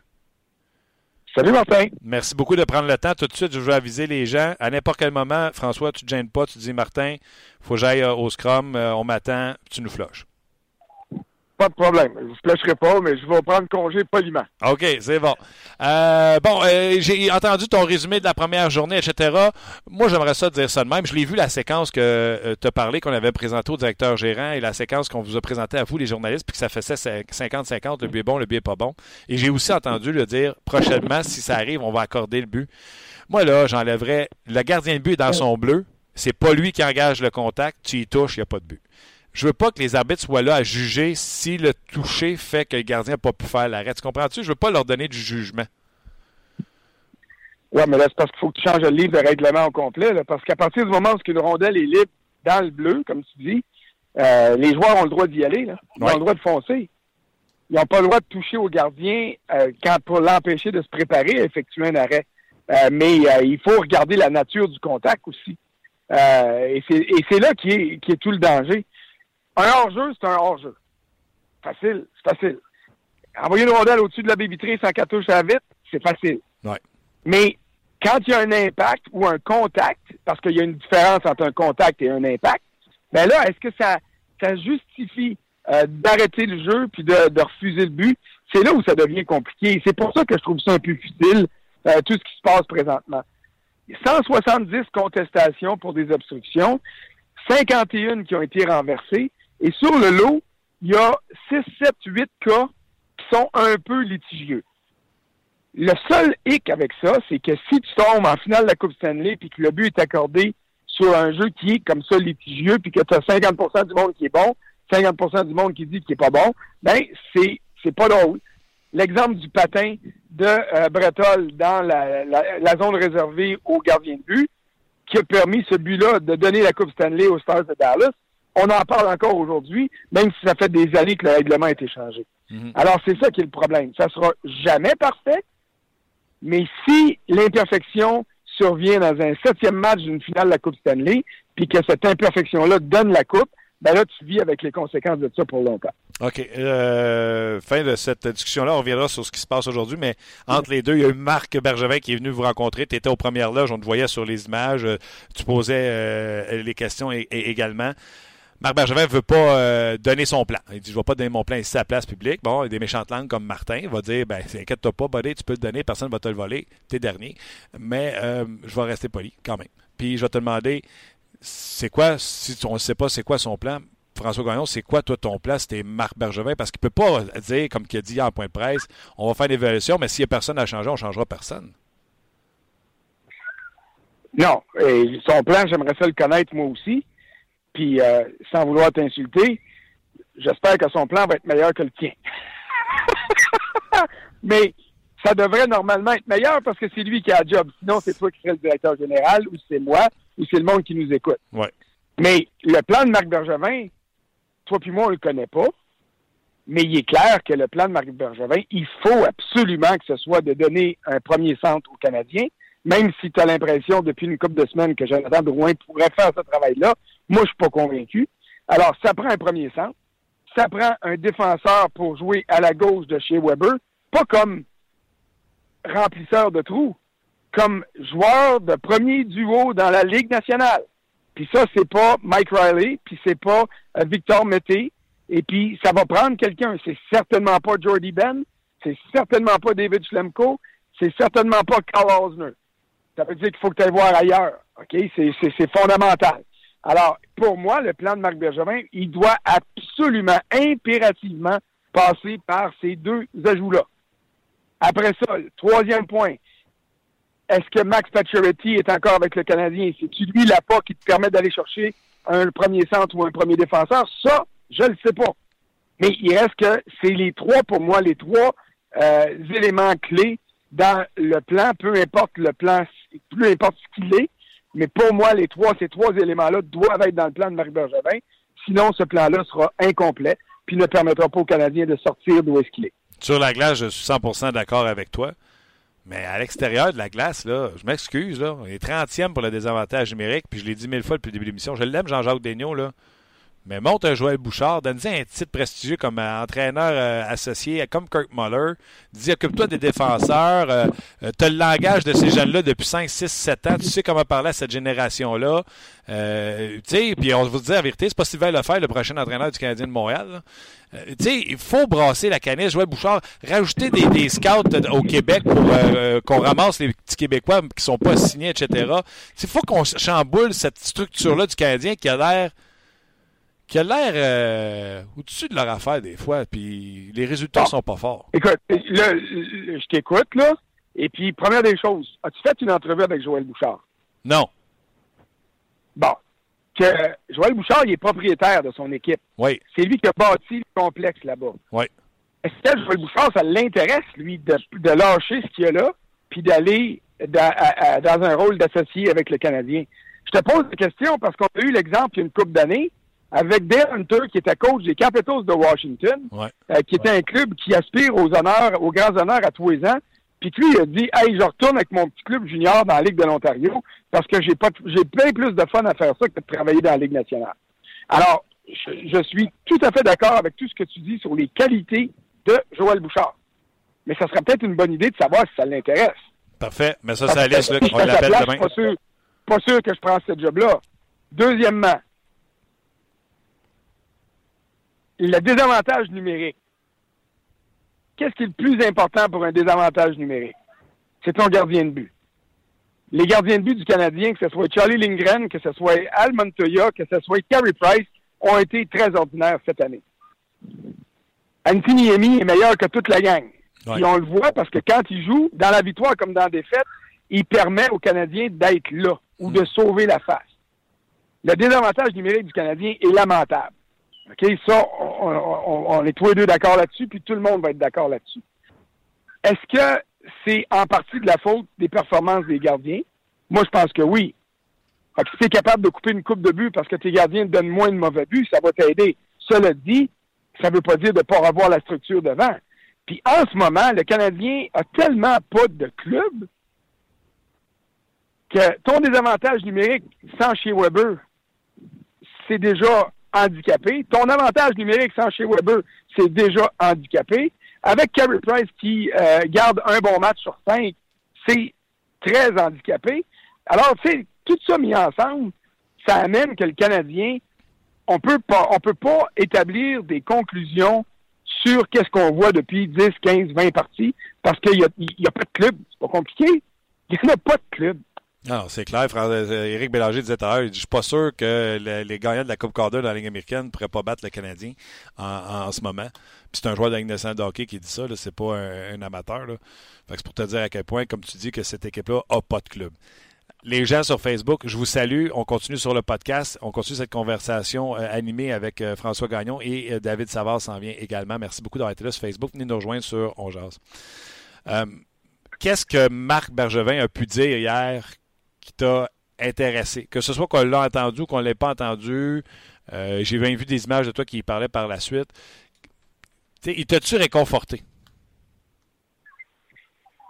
Salut Martin. Merci beaucoup de prendre le temps. Tout de suite, je veux aviser les gens. À n'importe quel moment, François, tu ne te gênes pas. Tu dis Martin, il faut que j'aille au Scrum, on m'attend, tu nous flushes. Pas de problème. Je ne vous flasherai pas, mais je vais prendre congé poliment. OK, c'est bon. Euh, bon, euh, j'ai entendu ton résumé de la première journée, etc. Moi, j'aimerais ça dire ça de même. Je l'ai vu, la séquence que euh, tu as parlé, qu'on avait présentée au directeur gérant et la séquence qu'on vous a présentée à vous, les journalistes, puis que ça faisait 50-50, le but est bon, le but est pas bon. Et j'ai aussi entendu le dire, prochainement, si ça arrive, on va accorder le but. Moi, là, j'enlèverais le gardien de but dans son bleu. C'est pas lui qui engage le contact. Tu y touches, il n'y a pas de but je veux pas que les arbitres soient là à juger si le toucher fait que le gardien n'a pas pu faire l'arrêt. Tu comprends-tu? Je veux pas leur donner du jugement. Oui, mais là, c'est parce qu'il faut que tu changes le livre de règlement au complet. parce qu'à partir du moment où une rondelle est libre dans le bleu, comme tu dis, euh, les joueurs ont le droit d'y aller. Ils ont le droit de foncer. Ils n'ont pas le droit de toucher au gardien euh, quand pour l'empêcher de se préparer à effectuer un arrêt. Euh, mais il faut regarder la nature du contact aussi. et c'est là qui est, qui est tout le danger. Un hors-jeu, c'est un hors-jeu. Facile, c'est facile. Envoyer une rondelle au-dessus de la baie vitrée sans qu'elle touche à vite, c'est facile. Ouais. Mais quand il y a un impact ou un contact, parce qu'il y a une différence entre un contact et un impact, ben là, est-ce que ça, ça justifie euh, d'arrêter le jeu puis de, de, refuser le but? C'est là où ça devient compliqué. C'est pour ça que je trouve ça un peu futile, euh, tout ce qui se passe présentement. 170 contestations pour des obstructions, 51 qui ont été renversées, et sur le lot, il y a 6, 7, 8 cas qui sont un peu litigieux. Le seul hic avec ça, c'est que si tu tombes en finale de la Coupe Stanley puis que le but est accordé sur un jeu qui est comme ça litigieux puis que tu as 50% du monde qui est bon, 50% du monde qui dit qu'il est pas bon, ben c'est c'est pas drôle. L'exemple du patin de euh, Bretol dans la, la, zone réservée aux gardiens de but, qui a permis ce but-là de donner la Coupe Stanley aux Stars de Dallas, on en parle encore aujourd'hui, même si ça fait des années que le règlement a été changé. Mhm. Alors, c'est ça qui est le problème. Ça sera jamais parfait, mais si l'imperfection survient dans un septième match d'une finale de la Coupe Stanley, puis que cette imperfection-là donne la Coupe, ben là, tu vis avec les conséquences de ça pour longtemps. OK. Euh, fin de cette discussion-là. On reviendra sur ce qui se passe aujourd'hui, mais entre les deux, il y a eu Marc Bergevin qui est venu vous rencontrer. Tu étais aux premières loges, on te voyait sur les images. Euh, tu posais euh, les questions également. Marc Bergevin ne veut pas donner son plan. Il dit Je ne vais pas donner mon plan ici à la place publique. Bon, il y a des méchantes langues comme Martin. Il va dire ben, Inquiète-toi pas, buddy, tu peux le donner, personne ne va te le voler. T'es dernier. Mais je vais rester poli quand même. Puis je vais te demander c'est quoi, si on ne sait pas c'est quoi son plan, François Gagnon, c'est quoi, toi, ton plan? C'était Marc Bergevin, parce qu'il ne peut pas dire, comme il a dit en point de presse, on va faire une évaluation, mais s'il n'y a personne à changer, on ne changera personne. Non. Son plan, j'aimerais ça le connaître moi aussi. Puis, euh, sans vouloir t'insulter, j'espère que son plan va être meilleur que le tien. mais ça devrait normalement être meilleur parce que c'est lui qui a le job. Sinon, c'est toi qui serais le directeur général ou c'est moi ou c'est le monde qui nous écoute. Ouais. Mais le plan de Marc Bergevin, toi puis moi, on le connaît pas. Mais il est clair que le plan de Marc Bergevin, il faut absolument que ce soit de donner un premier centre aux Canadiens, même si tu as l'impression depuis une couple de semaines que Jonathan Drouin pourrait faire ce travail-là. Moi, je suis pas convaincu. Alors, ça prend un premier centre. Ça prend un défenseur pour jouer à la gauche de chez Weber, pas comme remplisseur de trous, comme joueur de premier duo dans la Ligue nationale. Puis ça, c'est pas Mike Riley, puis c'est pas euh, Victor Mété, et puis ça va prendre quelqu'un. C'est certainement pas Jordy Ben, c'est certainement pas David Schlemko, c'est certainement pas Carl Osner. Ça veut dire qu'il faut que tu ailles voir ailleurs. OK? C'est fondamental. Alors, pour moi, le plan de Marc Bergevin, il doit absolument, impérativement passer par ces deux ajouts-là. Après ça, le troisième point, est-ce que Max Pacioretty est encore avec le Canadien? C'est-tu lui pas qui te permet d'aller chercher un premier centre ou un premier défenseur? Ça, je ne le sais pas. Mais il reste que c'est les trois, pour moi, les trois euh, éléments clés dans le plan, peu importe le plan, peu importe ce qu'il est. Mais pour moi, les trois, ces trois éléments-là doivent être dans le plan de Marc Bergevin. Sinon, ce plan-là sera incomplet puis ne permettra pas aux Canadiens de sortir d'où est-ce qu'il est. Sur la glace, je suis 100% d'accord avec toi. Mais à l'extérieur de la glace, là, je m'excuse, là, on est 30e pour le désavantage numérique, puis je l'ai dit mille fois depuis le début de l'émission. Je l'aime, Jean-Jacques Daigneault, là. Mais monte Joël Bouchard, donne-lui un titre prestigieux comme euh, entraîneur euh, associé, comme Kirk Muller. Dis, occupe-toi des défenseurs. Euh, tu as le langage de ces jeunes-là depuis 5, 6, 7 ans. Tu sais comment parler à cette génération-là. tu sais, puis on vous dire la vérité, c'est pas Sylvain Lefebvre, le prochain entraîneur du Canadien de Montréal. tu sais, il faut brasser la canette, Joël Bouchard, rajouter des, scouts au Québec pour qu'on ramasse les petits Québécois qui sont pas signés, etc. Il faut qu'on chamboule cette structure-là du Canadien qui a l'air qui a l'air euh, au-dessus de leur affaire des fois, puis les résultats sont pas forts. Écoute, là, je t'écoute, là, et puis, première des choses, as-tu fait une entrevue avec Joël Bouchard? Non. Bon. Que Joël Bouchard, il est propriétaire de son équipe. Oui. C'est lui qui a bâti le complexe là-bas. Oui. Est-ce que Joël Bouchard, ça l'intéresse, lui, de, de lâcher ce qu'il y a là, puis d'aller dans, dans un rôle d'associé avec le Canadien? Je te pose la question parce qu'on a eu l'exemple il y a une couple d'années avec Dale Hunter, qui était coach des Capitals de Washington, euh, qui était un club qui aspire aux honneurs, aux grands honneurs à tous les ans. Puis lui, il a dit Hey, je retourne avec mon petit club junior dans la Ligue de l'Ontario parce que j'ai pas j'ai plein plus de fun à faire ça que de travailler dans la Ligue nationale. Alors, je, suis tout à fait d'accord avec tout ce que tu dis sur les qualités de Joël Bouchard. Mais ça serait peut-être une bonne idée de savoir si ça l'intéresse. Parfait. Mais ça, ça laisse, là, qu'on l'appelle demain. Pas sûr, pas sûr que je prends ce job-là. Deuxièmement, le désavantage numérique. Qu'est-ce qui est le plus important pour un désavantage numérique? C'est ton gardien de but. Les gardiens de but du Canadien, que ce soit Charlie Lindgren, que ce soit Al Montoya, que ce soit Carey Price, ont été très ordinaires cette année. Anthony Emi est meilleur que toute la gang. Et on le voit parce que quand il joue, dans la victoire comme dans la défaite, il permet aux Canadiens d'être là ou de sauver la face. Le désavantage numérique du Canadien est lamentable. OK, ça, on, est tous les deux d'accord là-dessus, puis tout le monde va être d'accord là-dessus. Est-ce que c'est en partie de la faute des performances des gardiens? Moi, je pense que oui. Fait que si tu es capable de couper une coupe de but parce que tes gardiens te donnent moins de mauvais buts, ça va t'aider. Cela dit, ça ne veut pas dire de ne pas revoir la structure devant. Puis en ce moment, le Canadien a tellement pas de club que ton désavantage numérique sans chez Weber, c'est déjà handicapé. Ton avantage numérique sans chez Weber, c'est déjà handicapé. Avec Carey Price qui euh, garde un bon match sur cinq, c'est très handicapé. Alors, tu sais, tout ça mis ensemble, ça amène que le Canadien, on peut pas, on peut pas établir des conclusions sur qu'est-ce qu'on voit depuis 10, 15, 20 parties parce qu'il n'y a, y a pas de club. C'est pas compliqué. Il n'y a pas de club. Non, c'est clair. Euh, Éric Bélanger disait tout à l'heure, je suis pas sûr que les gagnants de la Coupe Calder dans la Ligue américaine ne pourraient pas battre le Canadien en, ce moment. Puis c'est un joueur de la Ligue qui dit ça, c'est pas un, amateur. Là. c'est pour te dire à quel point, comme tu dis, que cette équipe-là n'a pas de club. Les gens sur Facebook, je vous salue. On continue sur le podcast. On continue cette conversation euh, animée avec euh, François Gagnon et David Savard s'en vient également. Merci beaucoup d'avoir été là sur Facebook. Venez nous rejoindre sur On Qu'est-ce que Marc Bergevin a pu dire hier qui t'a intéressé? Que ce soit qu'on l'a entendu ou qu'on ne l'ait pas entendu. Euh, j'ai même vu des images de toi qui parlait par la suite. il t'a-tu réconforté?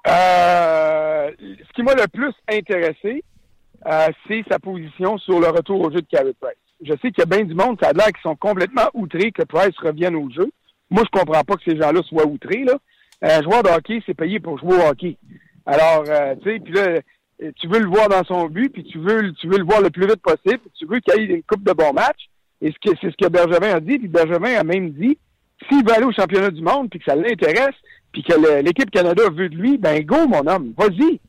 Euh, ce qui m'a le plus intéressé, euh, c'est sa position sur le retour au jeu de Carey Price. Je sais qu'il y a bien du monde, ça a l'air qu'ils sont complètement outrés que Price revienne au jeu. Moi, je comprends pas que ces gens-là soient outrés. Là. Un joueur de hockey, c'est payé pour jouer au hockey. Alors, tu sais, puis là, tu veux le voir dans son but, puis tu veux, tu veux le voir le plus vite possible, puis tu veux qu'il y ait une coupe de bons matchs. Et c'est ce que Bergevin a dit, puis Bergevin a même dit, s'il veut aller au championnat du monde, puis que ça l'intéresse, puis que l'équipe Canada veut de lui, ben go, mon homme, vas-y.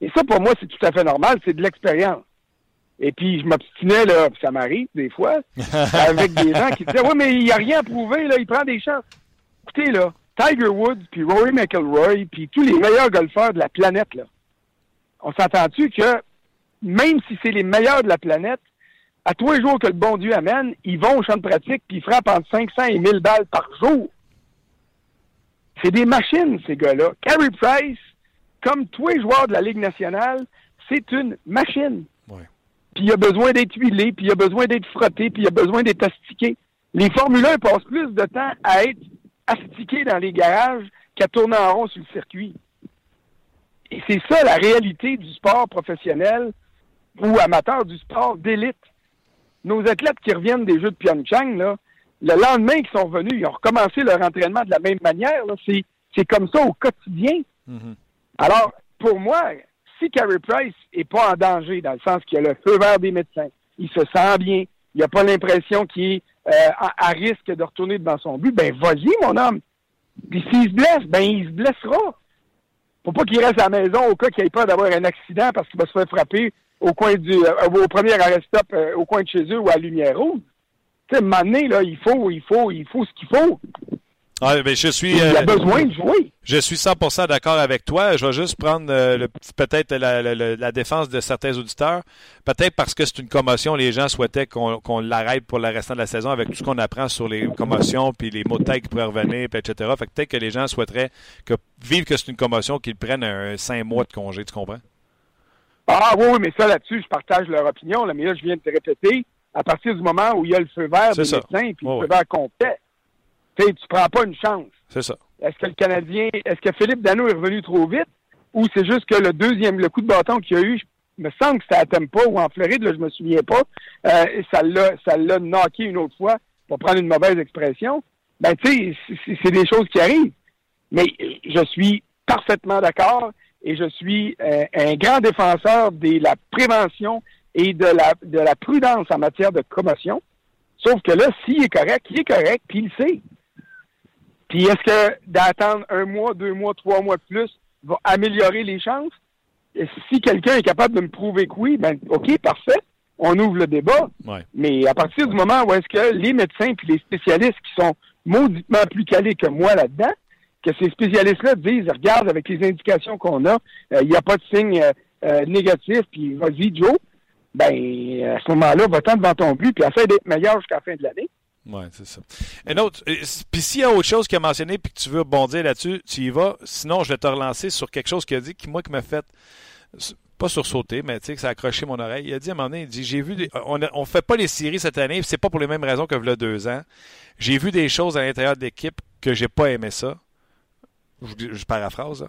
Et ça, pour moi, c'est tout à fait normal, c'est de l'expérience. Et puis, je m'obstinais, là, puis ça m'arrive des fois, avec des gens qui disaient, oui, mais il n'y a rien à prouver, là, il prend des chances. Écoutez, là, Tiger Woods, puis Rory McIlroy, puis tous les meilleurs golfeurs de la planète, là, on s'entend-tu que même si c'est les meilleurs de la planète, à tous les jours que le bon Dieu amène, ils vont au champ de pratique puis ils frappent entre 500 et 1000 balles par jour. C'est des machines, ces gars-là. Carey Price, comme tous les joueurs de la Ligue nationale, c'est une machine. Puis il a besoin d'être huilé, puis il a besoin d'être frotté, puis il a besoin d'être astiqué. Les Formule 1 passent plus de temps à être astiqués dans les garages qu'à tourner en rond sur le circuit. Et c'est ça la réalité du sport professionnel ou amateur du sport d'élite. Nos athlètes qui reviennent des Jeux de Pyeongchang, là, le lendemain qu'ils sont revenus, ils ont recommencé leur entraînement de la même manière. C'est comme ça au quotidien. Mm-hmm. Alors, pour moi, si Carey Price est pas en danger, dans le sens qu'il a le feu vert des médecins, il se sent bien, il n'a pas l'impression qu'il est euh, à, risque de retourner devant son but, ben vas-y, mon homme. Puis s'il se blesse, ben il se blessera. Faut pas qu'il reste à la maison au cas qu'il ait pas d'avoir un accident parce qu'il va se faire frapper au coin du euh, au premier arrêt stop euh, au coin de chez eux ou à lumière rouge. Tu sais, là, il faut, il faut, il faut ce qu'il faut. Ah, ben, je suis, il a euh, besoin de jouer. Je suis 100% d'accord avec toi. Je vais juste prendre peut-être la, défense de certains auditeurs. Peut-être parce que c'est une commotion, les gens souhaitaient qu'on l'arrête pour le restant de la saison avec tout ce qu'on apprend sur les commotions, puis les mots de tête qui pourraient revenir, puis etc. Fait que peut-être que les gens souhaiteraient que vivre que c'est une commotion, qu'ils prennent un cinq mois de congé. Tu comprends? Ah oui, oui, mais ça là-dessus, je partage leur opinion. Là, mais là, je viens de te répéter, à partir du moment où il y a le feu vert des médecins, puis le feu vert complet, tu ne prends pas une chance. C'est ça. Est-ce que le Canadien, est-ce que Philippe Dano est revenu trop vite ou c'est juste que le deuxième, le coup de bâton qu'il y a eu, me semble que ça attend pas ou en Floride, là, je me souviens pas, euh, ça l'a, ça l'a knocké une autre fois, pour prendre une mauvaise expression. Ben, tu sais, c'est des choses qui arrivent. Mais je suis parfaitement d'accord et je suis euh, un grand défenseur de la prévention et de la, de la prudence en matière de commotion. Sauf que là, s'il est correct, il est correct, puis il sait. Puis est-ce que d'attendre un mois, deux mois, trois mois de plus va améliorer les chances? Et si quelqu'un est capable de me prouver que oui, ben OK, parfait. On ouvre le débat. Mais à partir du moment où est-ce que les médecins puis les spécialistes qui sont mauditement plus calés que moi là-dedans, que ces spécialistes-là disent, regarde, avec les indications qu'on a, euh, il n'y a pas de signe euh, euh, négatif, puis vas-y, Joe, ben, à ce moment-là, va-t'en devant ton but, puis essaie d'être meilleur jusqu'à la fin de l'année. Oui, c'est ça. Un autre, euh, puis s'il y a autre chose qu'il a mentionné puis que tu veux rebondir là-dessus, tu y vas. Sinon, je vais te relancer sur quelque chose qu'il a dit qui, moi, qui m'a fait, pas sursauter, mais tu sais, que ça a accroché mon oreille. Il a dit à un moment donné, il dit, j'ai vu, on ne fait pas les séries cette année, c'est pas pour les mêmes raisons que le deux ans. J'ai vu des choses à l'intérieur de l'équipe que j'ai pas aimé ça. Je, paraphrase,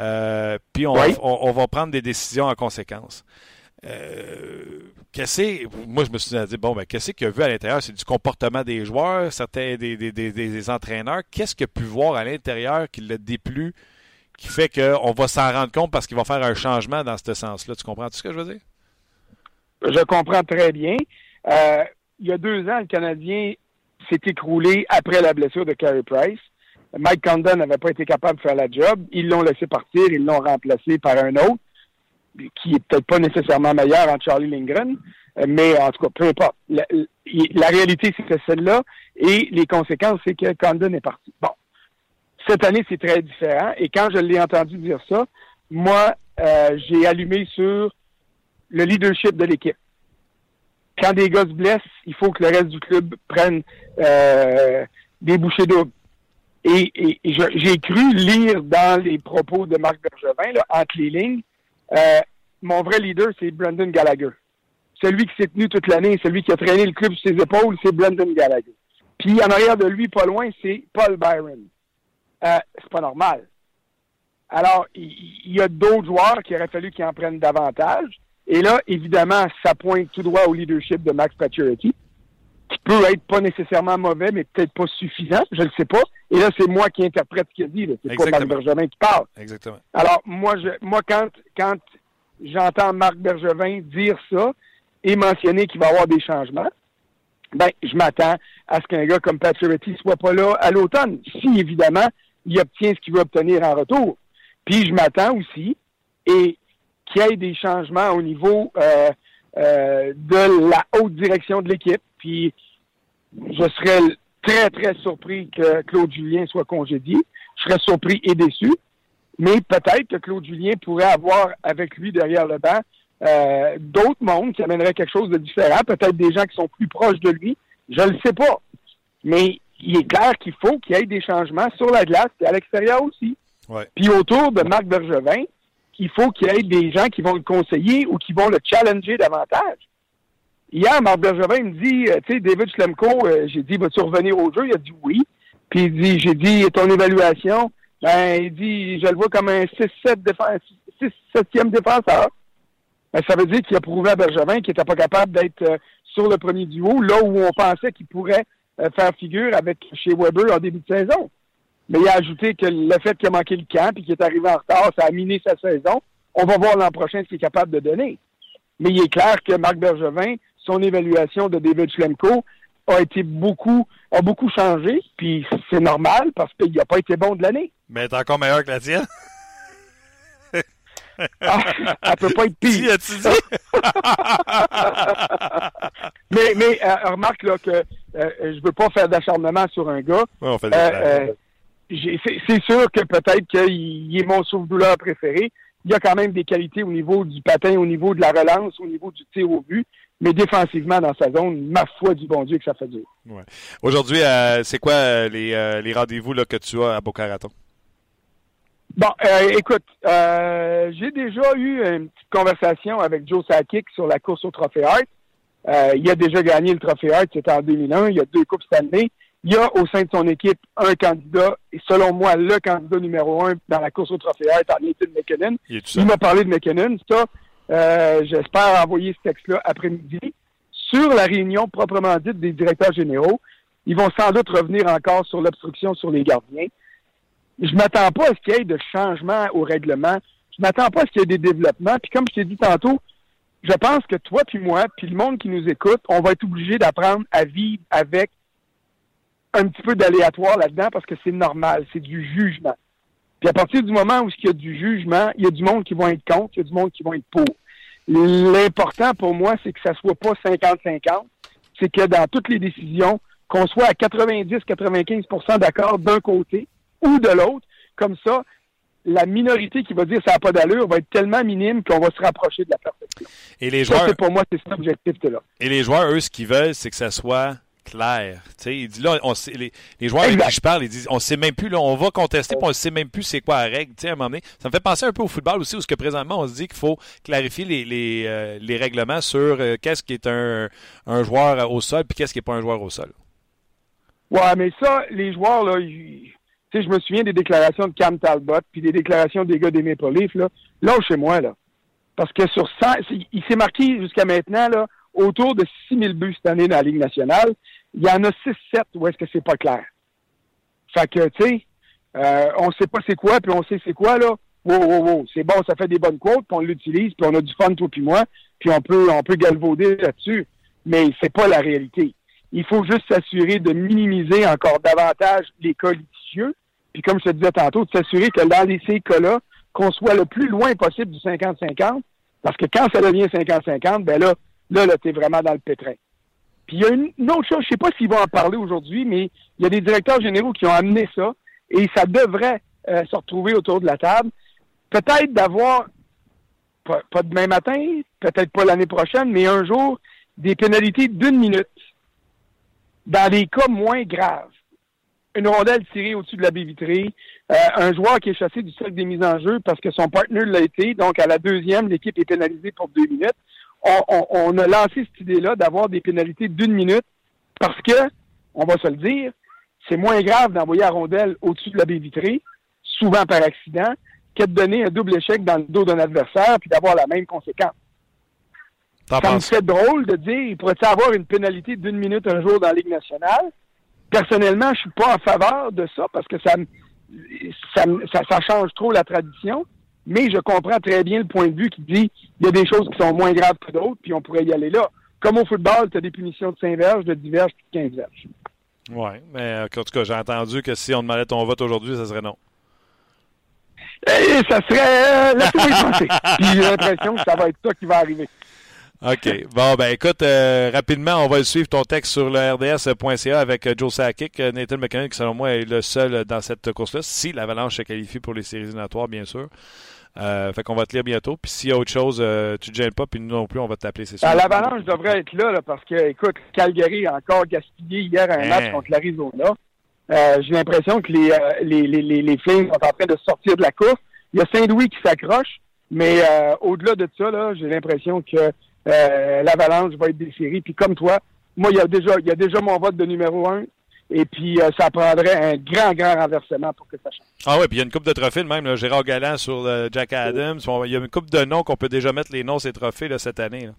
Euh, puis on, on, va prendre des décisions en conséquence. Euh, qu'est-ce moi, je me suis dit, bon, ben, qu'est-ce qu'il a vu à l'intérieur? C'est du comportement des joueurs, certains des, des, des, entraîneurs. Qu'est-ce qu'il a pu voir à l'intérieur qui l'a déplu, qui fait qu'on va s'en rendre compte parce qu'il va faire un changement dans ce sens-là? Tu comprends tout ce que je veux dire? Je comprends très bien. Euh, il y a deux ans, le Canadien s'est écroulé après la blessure de Carey Price. Mike Condon n'avait pas été capable de faire la job. Ils l'ont laissé partir, ils l'ont remplacé par un autre qui est peut-être pas nécessairement meilleur en Charlie Lindgren, mais en tout cas, peu importe. La, réalité, c'est celle-là, et les conséquences, c'est que Condon est parti. Bon. Cette année, c'est très différent, et quand je l'ai entendu dire ça, moi, euh, j'ai allumé sur le leadership de l'équipe. Quand des gars se blessent, il faut que le reste du club prenne euh, des bouchées doubles. Et, j'ai cru lire dans les propos de Marc Bergevin, là, entre les lignes, euh, mon vrai leader, c'est Brandon Gallagher. Celui qui s'est tenu toute l'année, celui qui a traîné le club sur ses épaules, c'est Brandon Gallagher. Puis en arrière de lui, pas loin, c'est Paul Byron. Euh, c'est pas normal. Alors, il y, a d'autres joueurs qui auraient fallu qu'ils en prennent davantage. Et là, évidemment, ça pointe tout droit au leadership de Max Pacioretty, qui peut être pas nécessairement mauvais, mais peut-être pas suffisant, je ne le sais pas. Et là, c'est moi qui interprète ce qu'il a dit. C'est pas Marc Bergevin qui parle. Exactement. Alors, moi, je, moi quand, quand j'entends Marc Bergevin dire ça et mentionner qu'il va y avoir des changements, ben, je m'attends à ce qu'un gars comme ne soit pas là à l'automne. Si, évidemment, il obtient ce qu'il veut obtenir en retour. Puis, je m'attends aussi et qu'il y ait des changements au niveau euh, euh, de la haute direction de l'équipe. Puis, je serais très, très surpris que Claude Julien soit congédié. Je serais surpris et déçu. Mais peut-être que Claude Julien pourrait avoir avec lui derrière le banc euh, d'autres mondes qui amèneraient quelque chose de différent, peut-être des gens qui sont plus proches de lui. Je ne le sais pas. Mais il est clair qu'il faut qu'il y ait des changements sur la glace et à l'extérieur aussi. Puis autour de Marc Bergevin, il faut qu'il y ait des gens qui vont le conseiller ou qui vont le challenger davantage. Hier, Marc Bergevin me dit, euh, tu sais, David Schlemko, euh, j'ai dit, vas-tu revenir au jeu? Il a dit oui. Puis il dit, j'ai dit, ton évaluation, ben, il dit, je le vois comme un 6-7 défense, 6-7e défenseur. Ben, ça veut dire qu'il a prouvé à Bergevin qu'il n'était pas capable d'être euh, sur le premier duo, là où on pensait qu'il pourrait faire figure avec chez Weber en début de saison. Mais il a ajouté que le fait qu'il a manqué le camp et qu'il est arrivé en retard, ça a miné sa saison. On va voir l'an prochain ce qu'il est capable de donner. Mais il est clair que Marc Bergevin, son évaluation de David Schlemko a été beaucoup, a beaucoup changé, puis c'est normal parce qu'il n'a pas été bon de l'année. Mais est encore meilleur que la tienne. ah, elle peut pas être pire. tu dit? mais mais euh, remarque là que euh, je veux pas faire d'acharnement sur un gars. Ouais, euh, c'est sûr que peut-être qu'il est mon souffle-douleur préféré. Il y a quand même des qualités au niveau du patin, au niveau de la relance, au niveau du tir au but mais défensivement dans sa zone, ma foi du bon Dieu que ça fait dur. Ouais. Aujourd'hui, euh, c'est quoi euh, les, euh, les rendez-vous là, que tu as à Boca Raton? Bon, écoute, j'ai déjà eu une petite conversation avec Joe Sakic sur la course au Trophée Hart. il a déjà gagné le Trophée Hart, c'était en 2001. Il y a deux coupes cette année. Il y a au sein de son équipe un candidat, et selon moi, le candidat numéro un dans la course au Trophée Hart en Nathan McKinnon. Il m'a parlé de McKinnon. Ça, j'espère envoyer ce texte-là après-midi. Sur la réunion proprement dite des directeurs généraux, ils vont sans doute revenir encore sur l'obstruction sur les gardiens. Je m'attends pas à ce qu'il y ait de changements au règlement. Je m'attends pas à ce qu'il y ait des développements. Puis comme je t'ai dit tantôt, je pense que toi puis moi, puis le monde qui nous écoute, on va être obligé d'apprendre à vivre avec un petit peu d'aléatoire là-dedans parce que c'est normal, c'est du jugement. Puis à partir du moment où il y a du jugement, il y a du monde qui vont être contre, il y a du monde qui vont être pour. L'important pour moi, c'est que ça soit pas 50-50. C'est que dans toutes les décisions, qu'on soit à 90-95% d'accord d'un côté ou de l'autre. Comme ça, la minorité qui va dire ça n'a pas d'allure va être tellement minime qu'on va se rapprocher de la perfection. Et les joueurs. Ça, pour moi, c'est cet objectif-là. Et les joueurs, eux, ce qu'ils veulent, c'est que ça soit clair. il dit là, on sait, les, joueurs avec qui je parle, ils disent on sait même plus, là, on va contester, puis on sait même plus c'est quoi la règle. à un moment donné. Ça me fait penser un peu au football aussi, où ce que présentement on se dit qu'il faut clarifier les, les, euh, les règlements sur euh, qu'est-ce qui est un, un joueur au sol, puis qu'est-ce qui n'est pas un joueur au sol. Ouais, mais ça, les joueurs, là, je me souviens des déclarations de Cam Talbot, puis des déclarations des gars des Maple Leafs, là. Là, chez moi, là. Parce que sur 100, il s'est marqué jusqu'à maintenant, là, autour de 6 000 buts cette année dans la Ligue nationale. Il y en a 6-7 où est-ce que c'est pas clair. Fait que, tu sais, euh, on sait pas c'est quoi, puis on sait c'est quoi, là. Wow, wow, wow. C'est bon, ça fait des bonnes quotes, puis on l'utilise, puis on a du fun, toi puis moi, puis on peut, on peut galvauder là-dessus. Mais c'est pas la réalité. Il faut juste s'assurer de minimiser encore davantage les cas litigieux. Puis comme je te disais tantôt, de s'assurer que dans ces cas-là, qu'on soit le plus loin possible du 50-50. Parce que quand ça devient 50-50, ben là, là, là, t'es vraiment dans le pétrin. Puis il y a une, autre chose, je sais pas s'ils vont en parler aujourd'hui, mais il y a des directeurs généraux qui ont amené ça et ça devrait euh, se retrouver autour de la table. Peut-être d'avoir, pas, demain matin, peut-être pas l'année prochaine, mais un jour, des pénalités d'une minute dans des cas moins graves. Une rondelle tirée au-dessus de la baie vitrée, euh, un joueur qui est chassé du cercle des mises en jeu parce que son partenaire l'a été, donc à la deuxième, l'équipe est pénalisée pour deux minutes. On, a lancé cette idée-là d'avoir des pénalités d'une minute parce que, on va se le dire, c'est moins grave d'envoyer la rondelle au-dessus de la baie vitrée, souvent par accident, que de donner un double échec dans le dos d'un adversaire puis d'avoir la même conséquence. Ça me fait drôle de dire, il pourrait-il avoir une pénalité d'une minute un jour dans la Ligue nationale? Personnellement, je suis pas en faveur de ça parce que ça, ça, ça, change trop la tradition. Mais je comprends très bien le point de vue qui dit il y a des choses qui sont moins graves que d'autres, puis on pourrait y aller là. Comme au football, tu as des punitions de 5 verges, de 10 verges, de 15 verges. Oui, mais en tout cas, j'ai entendu que si on demandait ton vote aujourd'hui, ça serait non. Et eh, ça serait. Euh, laisse-moi penser. Puis j'ai l'impression que ça va être ça qui va arriver. OK. Bon, ben écoute, euh, rapidement, on va suivre ton texte sur le RDS.ca avec euh, Joe Sakic. Euh, Nathan McKinnon, qui selon moi est le seul dans cette course-là, si l'Avalanche se qualifie pour les séries éliminatoires, bien sûr. Euh, fait qu'on va te lire bientôt. Puis s'il y a autre chose, tu te gênes pas, puis nous non plus, on va t'appeler, c'est sûr. Ben, L'Avalanche devrait être là, parce que, écoute, Calgary a encore gaspillé hier un match hein? contre l'Arizona. J'ai l'impression que les, les, les, les, Flames sont en train de sortir de la course. Il y a Saint-Louis qui s'accroche, mais au-delà de ça, j'ai l'impression que euh, l'Avalanche va être séries. Puis comme toi, moi, il y a déjà, il y a déjà mon vote de numéro un. Et puis, euh, ça prendrait un grand, grand renversement pour que ça change. Ah oui, puis il y a une coupe de trophées, même Gérard Galland sur euh, Jack Adams. Il y a une coupe de noms qu'on peut déjà mettre les noms ces trophées là, cette année.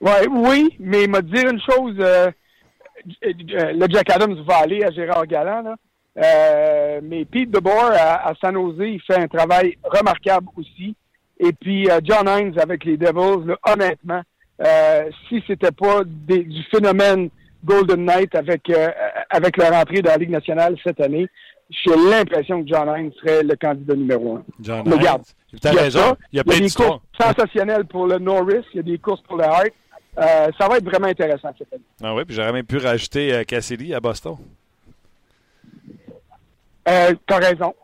Ouais, oui, mais il m'a dit une chose. le Jack Adams va aller à Gérard Galland. mais Pete DeBoer à, à San Jose, il fait un travail remarquable aussi. Et puis euh, John Hines avec les Devils, honnêtement, euh, si c'était pas du phénomène Golden Knight avec euh, avec leur entrée dans la Ligue nationale cette année, j'ai l'impression que John Hines serait le candidat numéro un. John Mais regarde, il y a, raison. il y a, des courses sensationnelles pour le Norris, il y a des courses pour le Hart. Euh, ça va être vraiment intéressant cette année. Ah oui, puis j'aurais même pu rajouter Cassidy à Boston. Euh, T'as raison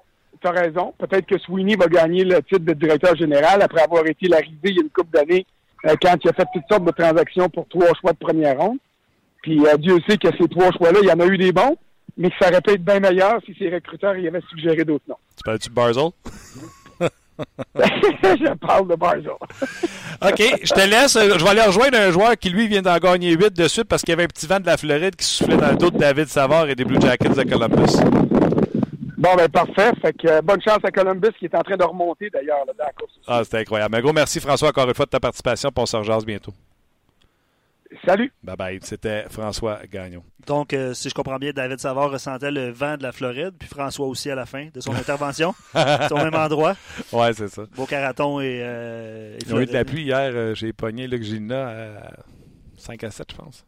tu as raison. Peut-être que Sweeney va gagner le titre de directeur général après avoir été l'arrivée il y a une couple d'années euh, quand il a fait toutes sortes de transactions pour trois choix de première ronde. Puis euh, Dieu sait que ces trois choix-là, il y en a eu des bons, mais que ça aurait pu être bien meilleur si ses recruteurs y avaient suggéré d'autres noms. Tu parles-tu de Barzell? je parle de Barzell. OK, je te laisse. Je vais aller rejoindre un joueur qui, lui, vient d'en gagner huit de suite parce qu'il y avait un petit vent de la Floride qui soufflait dans le dos de David Savard et des Blue Jackets de Columbus. Bon, ben parfait. Fait que euh, bonne chance à Columbus qui est en train de remonter d'ailleurs dans la course. Ah, c'était incroyable. Un gros merci François encore une fois de ta participation. Pour on se bientôt. Salut. Bye bye. C'était François Gagnon. Donc, euh, si je comprends bien, David Savard ressentait le vent de la Floride, puis François aussi à la fin de son intervention. C'est au même endroit. Ouais, c'est ça. Beau caraton et. Euh, Ils ont eu de la pluie hier. Euh, j'ai pogné le Gina à 5 à 7, je pense.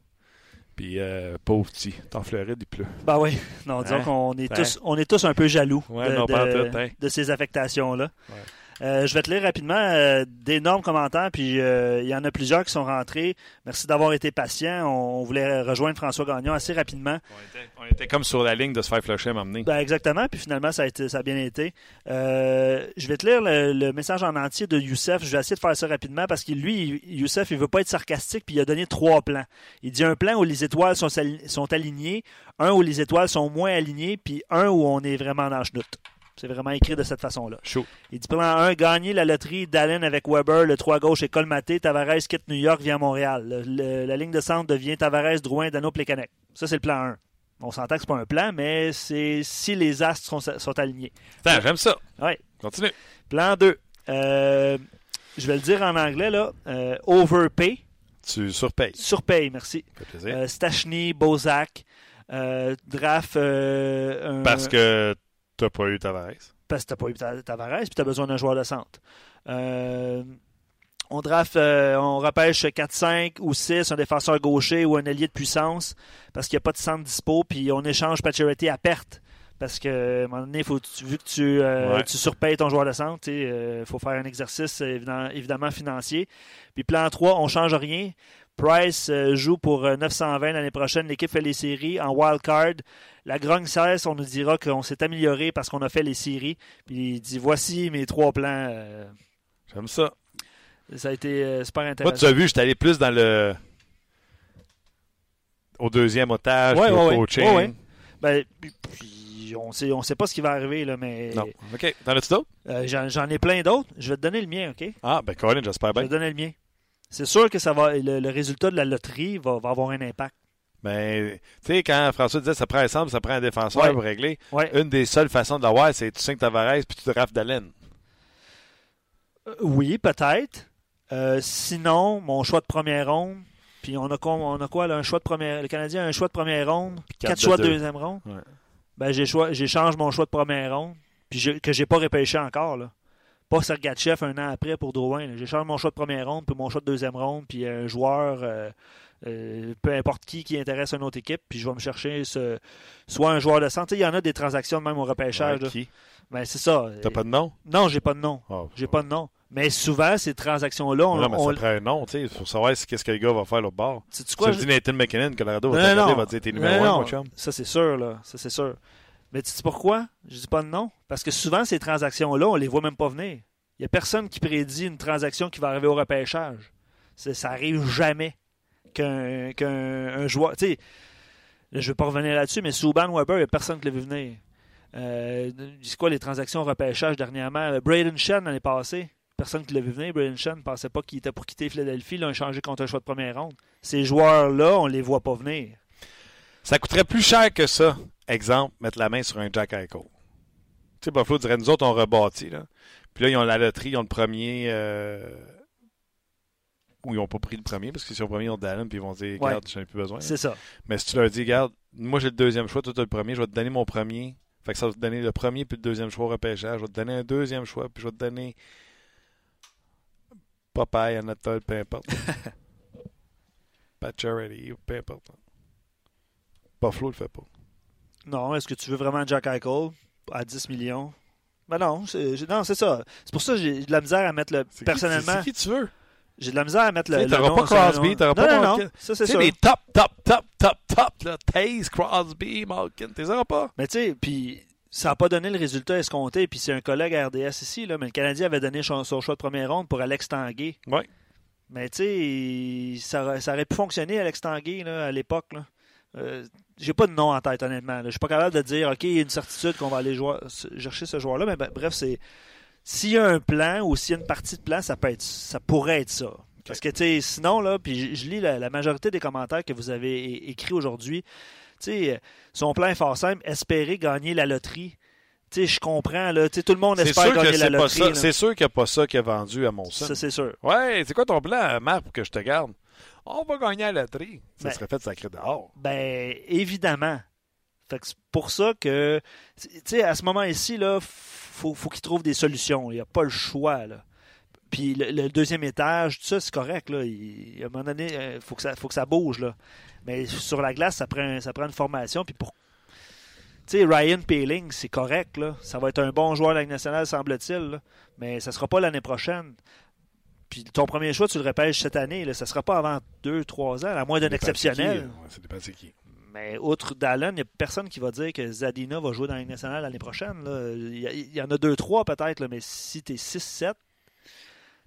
Puis, euh, pauvre petit, en Floride, il pleut. Ben oui. Non, disons hein? qu'on est, ben. tous, on est tous un peu jaloux de, hein. de, ces affectations-là. Euh, je vais te lire rapidement euh, d'énormes commentaires, puis euh, il y en a plusieurs qui sont rentrés. Merci d'avoir été patient. On, voulait rejoindre François Gagnon assez rapidement. On était, comme sur la ligne de se faire flusher à m'emmener. Ben, exactement, puis finalement, ça a, été, ça a bien été. je vais te lire le, message en entier de Youssef. Je vais essayer de faire ça rapidement parce que lui, Youssef, il veut pas être sarcastique, puis il a donné trois plans. Il dit un plan où les étoiles sont, sont alignées, un où les étoiles sont moins alignées, puis un où on est vraiment dans le chenoute. C'est vraiment écrit de cette façon-là. Il dit plan 1, gagner la loterie d'Allen avec Weber, le 3 gauche est colmaté, Tavares quitte New York via Montréal. la ligne de centre devient Tavares, Drouin, Dano, Plekanec. Ça, c'est le plan 1. On s'entend que c'est pas un plan, mais c'est si les astres sont, sont alignés. j'aime ça. Oui. Continue. Plan 2. Euh, je vais le dire en anglais, là. Euh, overpay. Tu surpayes. Surpaye, merci. Ça fait plaisir. Euh, Stachny, Bozak, draft. un- Parce que t'as pas eu Tavares. parce que t'as pas eu Ta- Tavares, puis t'as besoin d'un joueur de centre. Euh, on draft, euh, on repêche 4-5 ou 6, un défenseur gaucher ou un allié de puissance, parce qu'il n'y a pas de centre dispo, puis on échange Pacioretty à perte. Parce que, à un moment donné, faut, tu- vu que tu, euh, Ouais. tu surpayes ton joueur de centre, il faut faire un exercice euh, évidemment, évidemment financier. Puis plan 3, on change rien. Price euh, joue pour euh, 920 l'année prochaine. L'équipe fait les séries en wild card. La grogne cesse, on nous dira qu'on s'est amélioré parce qu'on a fait les séries. Puis il dit voici mes trois plans. Euh, J'aime ça. ça a été euh, super Moi, intéressant. tu as vu, j'étais allé plus dans le. au deuxième otage, Ouais, puis ouais, au ouais. coaching. Ouais, ouais. Ben, puis on sait, on sait pas ce qui va arriver, là, mais Non. OK. T'en as-tu d'autres? euh, j'en, ai plein d'autres. Je vais te donner le mien, OK? Ah, ben, Colin, j'espère Je vais bien. te donner le mien. C'est sûr que ça va, le, le résultat de la loterie va, va avoir un impact. Ben, tu sais, quand François disait ça prend un centre, ça prend un défenseur Ouais. pour régler, Ouais. une des seules façons de l'avoir, c'est tu signes Tavares puis tu draftes Dallin. Euh, oui, peut-être. Euh, sinon, mon choix de première ronde, puis on a quoi, on a quoi là, un choix de première, le Canadien a un choix de première ronde, quatre quatre de choix de deux. deuxième ronde. Ouais. Ben j'ai mon choix de première ronde, puis je- que j'ai pas repêché encore là. Pas Sergachev un an après pour Drouin. là. J'échange mon choix de première ronde, puis mon choix de deuxième ronde, puis un joueur, euh, euh, peu importe qui qui intéresse une autre équipe, puis je vais me chercher ce, soit un joueur de sais, Il y en a des transactions même au repêchage. Ouais, qui? Ben c'est ça. T'as pas de nom? Non, j'ai pas de nom. Oh, J'ai pas de nom. Mais souvent, ces transactions-là, on, non, mais on- ça prend un nom, tu sais, pour savoir si- qu'est-ce que le gars va faire l'autre bord. Tu dis Nathan McKinnon, Colorado va Non, non. va te dire t'es Non, numéro un, mon chum. Ça, c'est sûr, là. Ça, c'est sûr. Mais tu sais pourquoi? Je dis pas de nom. Parce que souvent, ces transactions-là, on les voit même pas venir. Il y a personne qui prédit une transaction qui va arriver au repêchage. Ça arrive jamais qu'un qu'un un joueur. Tu sais, je vais pas revenir là-dessus, mais Souban Weber, il n'y a personne qui l'a vu venir. Euh, c'est quoi les transactions au repêchage dernièrement? Braden Shen l'année passée. Personne qui l'a vu venir. Braden Shen ne pensait pas qu'il était pour quitter Philadelphie. Ils l'ont échangé contre un choix de première ronde. Ces joueurs-là, on les voit pas venir. Ça coûterait plus cher que ça. Exemple, mettre la main sur un Jack Eichel. Tu sais, Buffalo dirait, nous autres, on rebâtit, là. Puis là, ils ont la loterie, ils ont le premier... euh, Ou ils n'ont pas pris le premier, parce que si ils ont le premier, ils ont Dallin, puis ils vont dire, Ouais. regarde, j'en ai plus besoin. C'est ça. Mais si tu leur dis, regarde, moi j'ai le deuxième choix, toi tu as le premier, je vais te donner mon premier. Fait que ça va te donner le premier puis le deuxième choix au repêchage. Je vais te donner un deuxième choix, puis je vais te donner Popeye, Anatole, peu importe. Pat Charity, peu importe. Buffalo le fait pas. Non, est-ce que tu veux vraiment Jack Eichel à 10 millions? Ben non, c'est, non, c'est ça. C'est pour ça que j'ai de la misère à mettre le. C'est qui- Personnellement, C'est qui tu veux? j'ai de la misère à mettre le. Tu nom pas Crosby, t'auras non, pas Non, non, Malkin. ça c'est Tu sais, sûr. les top, top, top, top, top, là, Taze, Crosby, Malkin, t'es auras pas? Mais tu sais, puis ça n'a pas donné le résultat escompté. Puis c'est un collègue à RDS ici, là, mais le Canadien avait donné son, son choix de première ronde pour Alex Tanguay. Ouais. Mais tu sais, ça, aurait- ça aurait pu fonctionner, Alex Tanguay, là, à l'époque. Là. Euh, j'ai pas de nom en tête, honnêtement. là. Je suis pas capable de dire, OK, il y a une certitude qu'on va aller jouer- chercher ce joueur-là. Mais ben, bref, c'est. S'il y a un plan ou s'il y a une partie de plan, ça peut être ça pourrait être ça. Parce que, tu sais, sinon, là, puis je, je lis la, la majorité des commentaires que vous avez écrits aujourd'hui. Tu sais, son plan est fort simple, espérer gagner la loterie. Tu sais, je comprends, là. Tu sais, tout le monde espère gagner la loterie. C'est sûr qu'il n'y a pas ça qui a vendu à Monson. Ça, c'est sûr. Ouais, c'est quoi ton plan, Marc, pour que je te garde? On va gagner à la loterie. Ça Ben- serait fait sacré dehors. Ben, évidemment. Fait que c'est pour ça que, tu sais, à ce moment ici, là, faut, faut qu'il trouve des solutions. Il n'y a pas le choix, là. Puis le, le deuxième étage, tout ça, c'est correct, là. Il- à un moment donné, il faut, que ça- faut que ça bouge, là. Mais sur la glace, ça prend, ça prend une formation. Puis pour. Tu sais, Ryan Peeling, c'est correct, là. Ça va être un bon joueur de la Ligue nationale, semble-t-il, là. Mais ça sera pas l'année prochaine. Puis ton premier choix, tu le repêches cette année, là. Ça sera pas avant deux, trois ans, à moins d'un exceptionnel. Ça dépend c'est qui. Mais outre Dallin, il n'y a personne qui va dire que Zadina va jouer dans la Ligue nationale l'année prochaine. là. Il y, en a deux, trois peut-être, là, mais si tu es 6-7, tu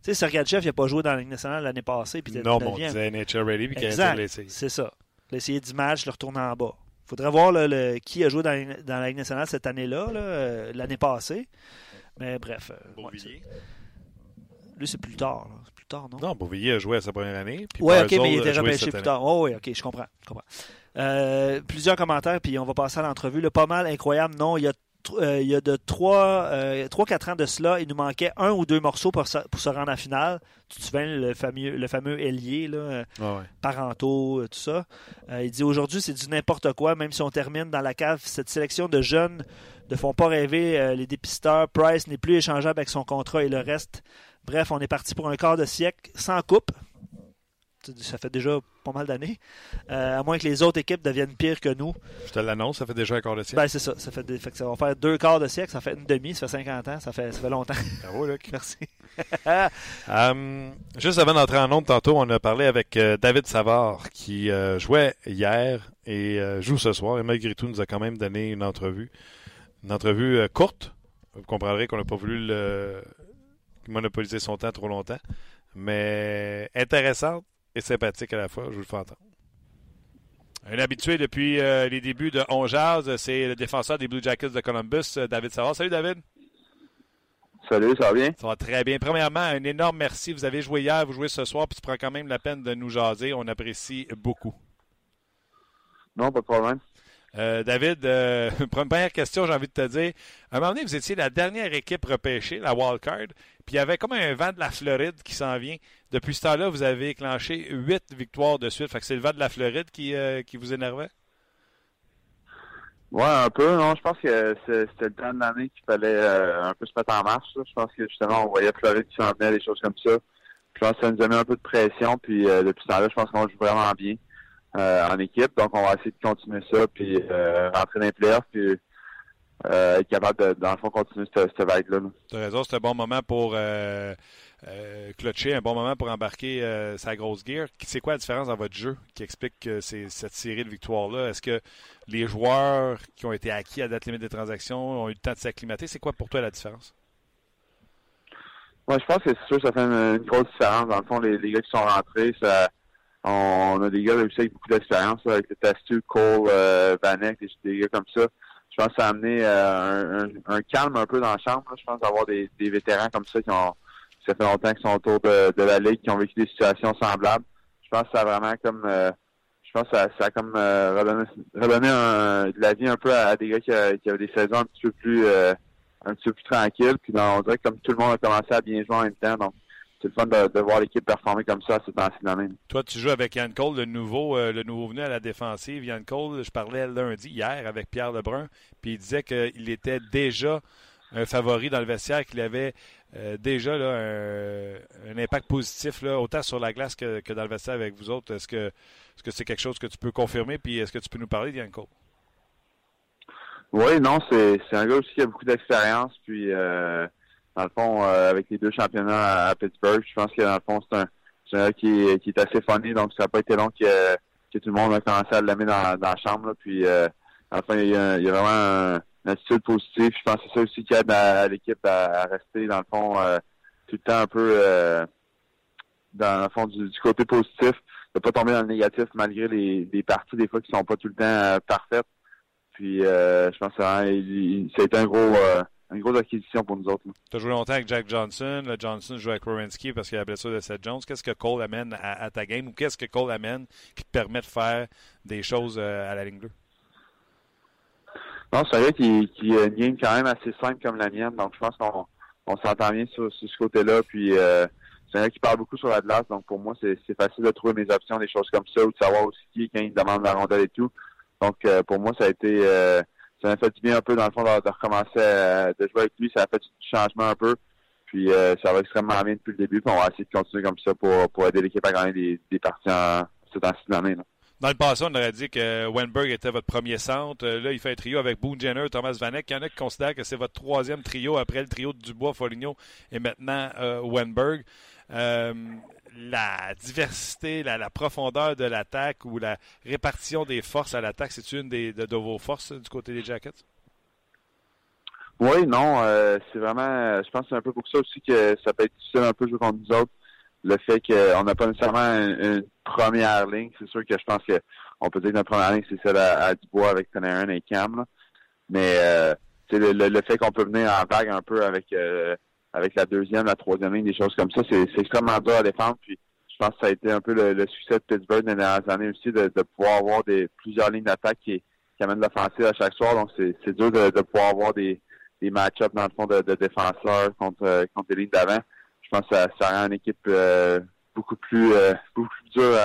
sais, Sergachev, il n'a pas joué dans la Ligue nationale l'année passée. Puis Non, mais on disait NHL Ready puis qu'il Exact. a essayé. C'est ça. Il a essayé 10 matchs, le retourner en bas. Il faudrait voir là, le- qui a joué dans, la- dans la Ligue nationale cette année-là, là, euh, l'année passée. Mais bref. euh, ouais, lui, c'est plus tard. là. Plus tard, non? Non, Beauvillier a joué à sa première année. Oui, ok, mais il était repêché plus tard. Oh, oui, ok, je comprends. Je comprends. Euh, plusieurs commentaires, puis on va passer à l'entrevue. Le pas mal incroyable, non, il y a euh, il y a de 3-4 euh, ans de cela, il nous manquait un ou deux morceaux pour, se, pour se rendre à la finale. Tu te souviens, le fameux, le fameux ailier, là, ah parentaux, tout ça. il dit aujourd'hui, c'est du n'importe quoi, même si on termine dans la cave. Cette sélection de jeunes ne font pas rêver les dépisteurs. Price n'est plus échangeable avec son contrat et le reste. Bref, on est parti pour un quart de siècle sans coupe ça fait déjà pas mal d'années. Euh, à moins que les autres équipes deviennent pires que nous. Je te l'annonce, ça fait déjà un quart de siècle. Ben, c'est ça. Ça, fait, ça va faire deux quarts de siècle, ça fait une demi, ça fait 50 ans, ça fait, ça fait longtemps. Bravo, Luc. Merci. um, juste avant d'entrer en nombre, tantôt, on a parlé avec euh, David Savard qui euh, jouait hier et joue ce soir. Et malgré tout, nous a quand même donné une entrevue. Une entrevue courte. Vous comprendrez qu'on n'a pas voulu le... monopoliser son temps trop longtemps. Mais intéressante et sympathique à la fois. Je vous le fais entendre. Un habitué depuis euh, les débuts de On c'est le défenseur des Blue Jackets de Columbus, euh, David Savard. Salut David. Salut, ça va bien? Ça va très bien. Premièrement, un énorme merci. Vous avez joué hier, vous jouez ce soir, puis tu prends quand même la peine de nous jaser. On apprécie beaucoup. Non, pas de problème. Euh, David, euh, première question, j'ai envie de te dire. À un moment donné, vous étiez la dernière équipe repêchée, la wildcard, puis il y avait comme un vent de la Floride qui s'en vient. Depuis ce temps-là, vous avez clenché huit victoires de suite. Fait que c'est le vent de la Floride qui, euh, qui vous énervait? Ouais, un peu. Non, je pense que c'était le temps de l'année qu'il fallait un peu se mettre en marche. Je pense que justement, on voyait Floride qui s'en venait, des choses comme ça. Je pense que ça nous a mis un peu de pression. Puis depuis ce temps-là, je pense qu'on joue vraiment bien. Euh, en équipe. Donc, on va essayer de continuer ça, puis euh, rentrer dans les playoffs, puis euh, être capable de, dans le fond, continuer cette, vague-là. Tu as raison, c'est un bon moment pour euh, clutcher, un bon moment pour embarquer sa grosse gear. C'est quoi la différence dans votre jeu qui explique que cette série de victoires-là? Est-ce que les joueurs qui ont été acquis à date limite des transactions ont eu le temps de s'acclimater? C'est quoi pour toi la différence? Moi, je pense que c'est sûr ça fait une, grosse différence. Dans le fond, les, les gars qui sont rentrés, ça on, a des gars aussi avec beaucoup d'expérience, avec le Tastu, Cole, euh, Vanek, des, gars comme ça. Je pense que ça a amené euh, un, calme un peu dans la chambre. Je pense d'avoir des, vétérans comme ça qui ont ça fait longtemps qu'ils sont autour de, la ligue, qui ont vécu des situations semblables. Je pense que ça a vraiment comme euh, je pense que ça, a comme euh, redonné, de la vie un peu à, des gars qui, avaient des saisons un petit peu plus un petit peu plus tranquilles. Puis on dirait que comme tout le monde a commencé à bien jouer en même temps. Donc c'est le fun de, voir l'équipe performer comme ça c'est temps l'année. Toi, tu joues avec Yann Cole, le nouveau, euh, le nouveau venu à la défensive. Yann Cole, je parlais lundi, hier, avec Pierre Lebrun, puis il disait qu'il était déjà un favori dans le vestiaire, qu'il avait euh, déjà un, impact positif, là, autant sur la glace que, dans le vestiaire avec vous autres. Est-ce que c'est -ce c'est quelque chose que tu peux confirmer, puis est-ce que tu peux nous parler de Yann Cole? Oui, non, c'est un gars aussi qui a beaucoup d'expérience, puis... Euh, dans le fond, euh, avec les deux championnats à, Pittsburgh, je pense que dans le fond, c'est un, un qui, qui est assez funny, donc ça n'a pas été long que, que tout le monde a commencé à l'aimer dans, dans la chambre. Puis, euh, enfin, il y, a, il y a vraiment un, une attitude positive. Je pense que c'est ça aussi qui aide à, l'équipe à, rester, dans le fond, euh, tout le temps un peu euh, dans le fond du, côté positif, de pas tomber dans le négatif malgré les, parties des fois qui sont pas tout le temps parfaites. Puis je pense que ça, a un gros une grosse acquisition pour nous autres. Tu as joué longtemps avec Jack Johnson. Le Johnson joue avec Rowensky parce qu'il a la blessure de Seth Jones. Qu'est-ce que Cole amène à, ta game ou qu'est-ce que Cole amène qui te permet de faire des choses euh, à la ligne bleue? Non, c'est vrai qu'il qu a une game quand même assez simple comme la mienne. Donc, je pense qu'on on, s'entend bien sur, ce côté-là. Puis, euh, c'est vrai qu'il parle beaucoup sur la glace. Donc, pour moi, c'est facile de trouver mes options, des choses comme ça, ou de savoir aussi qui quand il demande la rondelle et tout. Donc, euh, pour moi, ça a été ça m'a fait du bien un peu dans le fond de, recommencer à, de jouer avec lui. Ça a fait du changement un peu. Puis euh, ça va extrêmement bien depuis le début. Puis on va essayer de continuer comme ça pour, pour aider l'équipe à gagner des, des parties en cette année. Dans le passé, on aurait dit que Wenberg était votre premier centre. Euh, là, il fait un trio avec Boone Jenner, Thomas Vanek. Il y en a qui considèrent que c'est votre troisième trio après le trio de Dubois, Foligno et maintenant euh, Wenberg. Euh, la diversité, la, profondeur de l'attaque ou la répartition des forces à l'attaque, c'est une des, de, vos forces du côté des Jackets? Oui, non, euh, c'est vraiment, je pense que c'est un peu pour ça aussi que ça peut être difficile un peu jouer contre nous autres. Le fait qu'on n'a pas nécessairement une, première ligne, c'est sûr que je pense qu'on peut dire que notre première ligne, c'est celle à, Dubois avec Panarin et Cam. Mais euh, le, le, fait qu'on peut venir en vague un peu avec euh, avec la deuxième, la troisième ligne, des choses comme ça. C'est extrêmement dur à défendre. Puis je pense que ça a été un peu le, succès de Pittsburgh dans les dernières années aussi, de, pouvoir avoir des plusieurs lignes d'attaque qui, amènent l'offensive à chaque soir. Donc c'est dur de, pouvoir avoir des, match-ups dans le fond de, défenseurs contre, contre les lignes d'avant. Je pense que ça, rend une équipe euh, beaucoup plus euh, beaucoup plus dure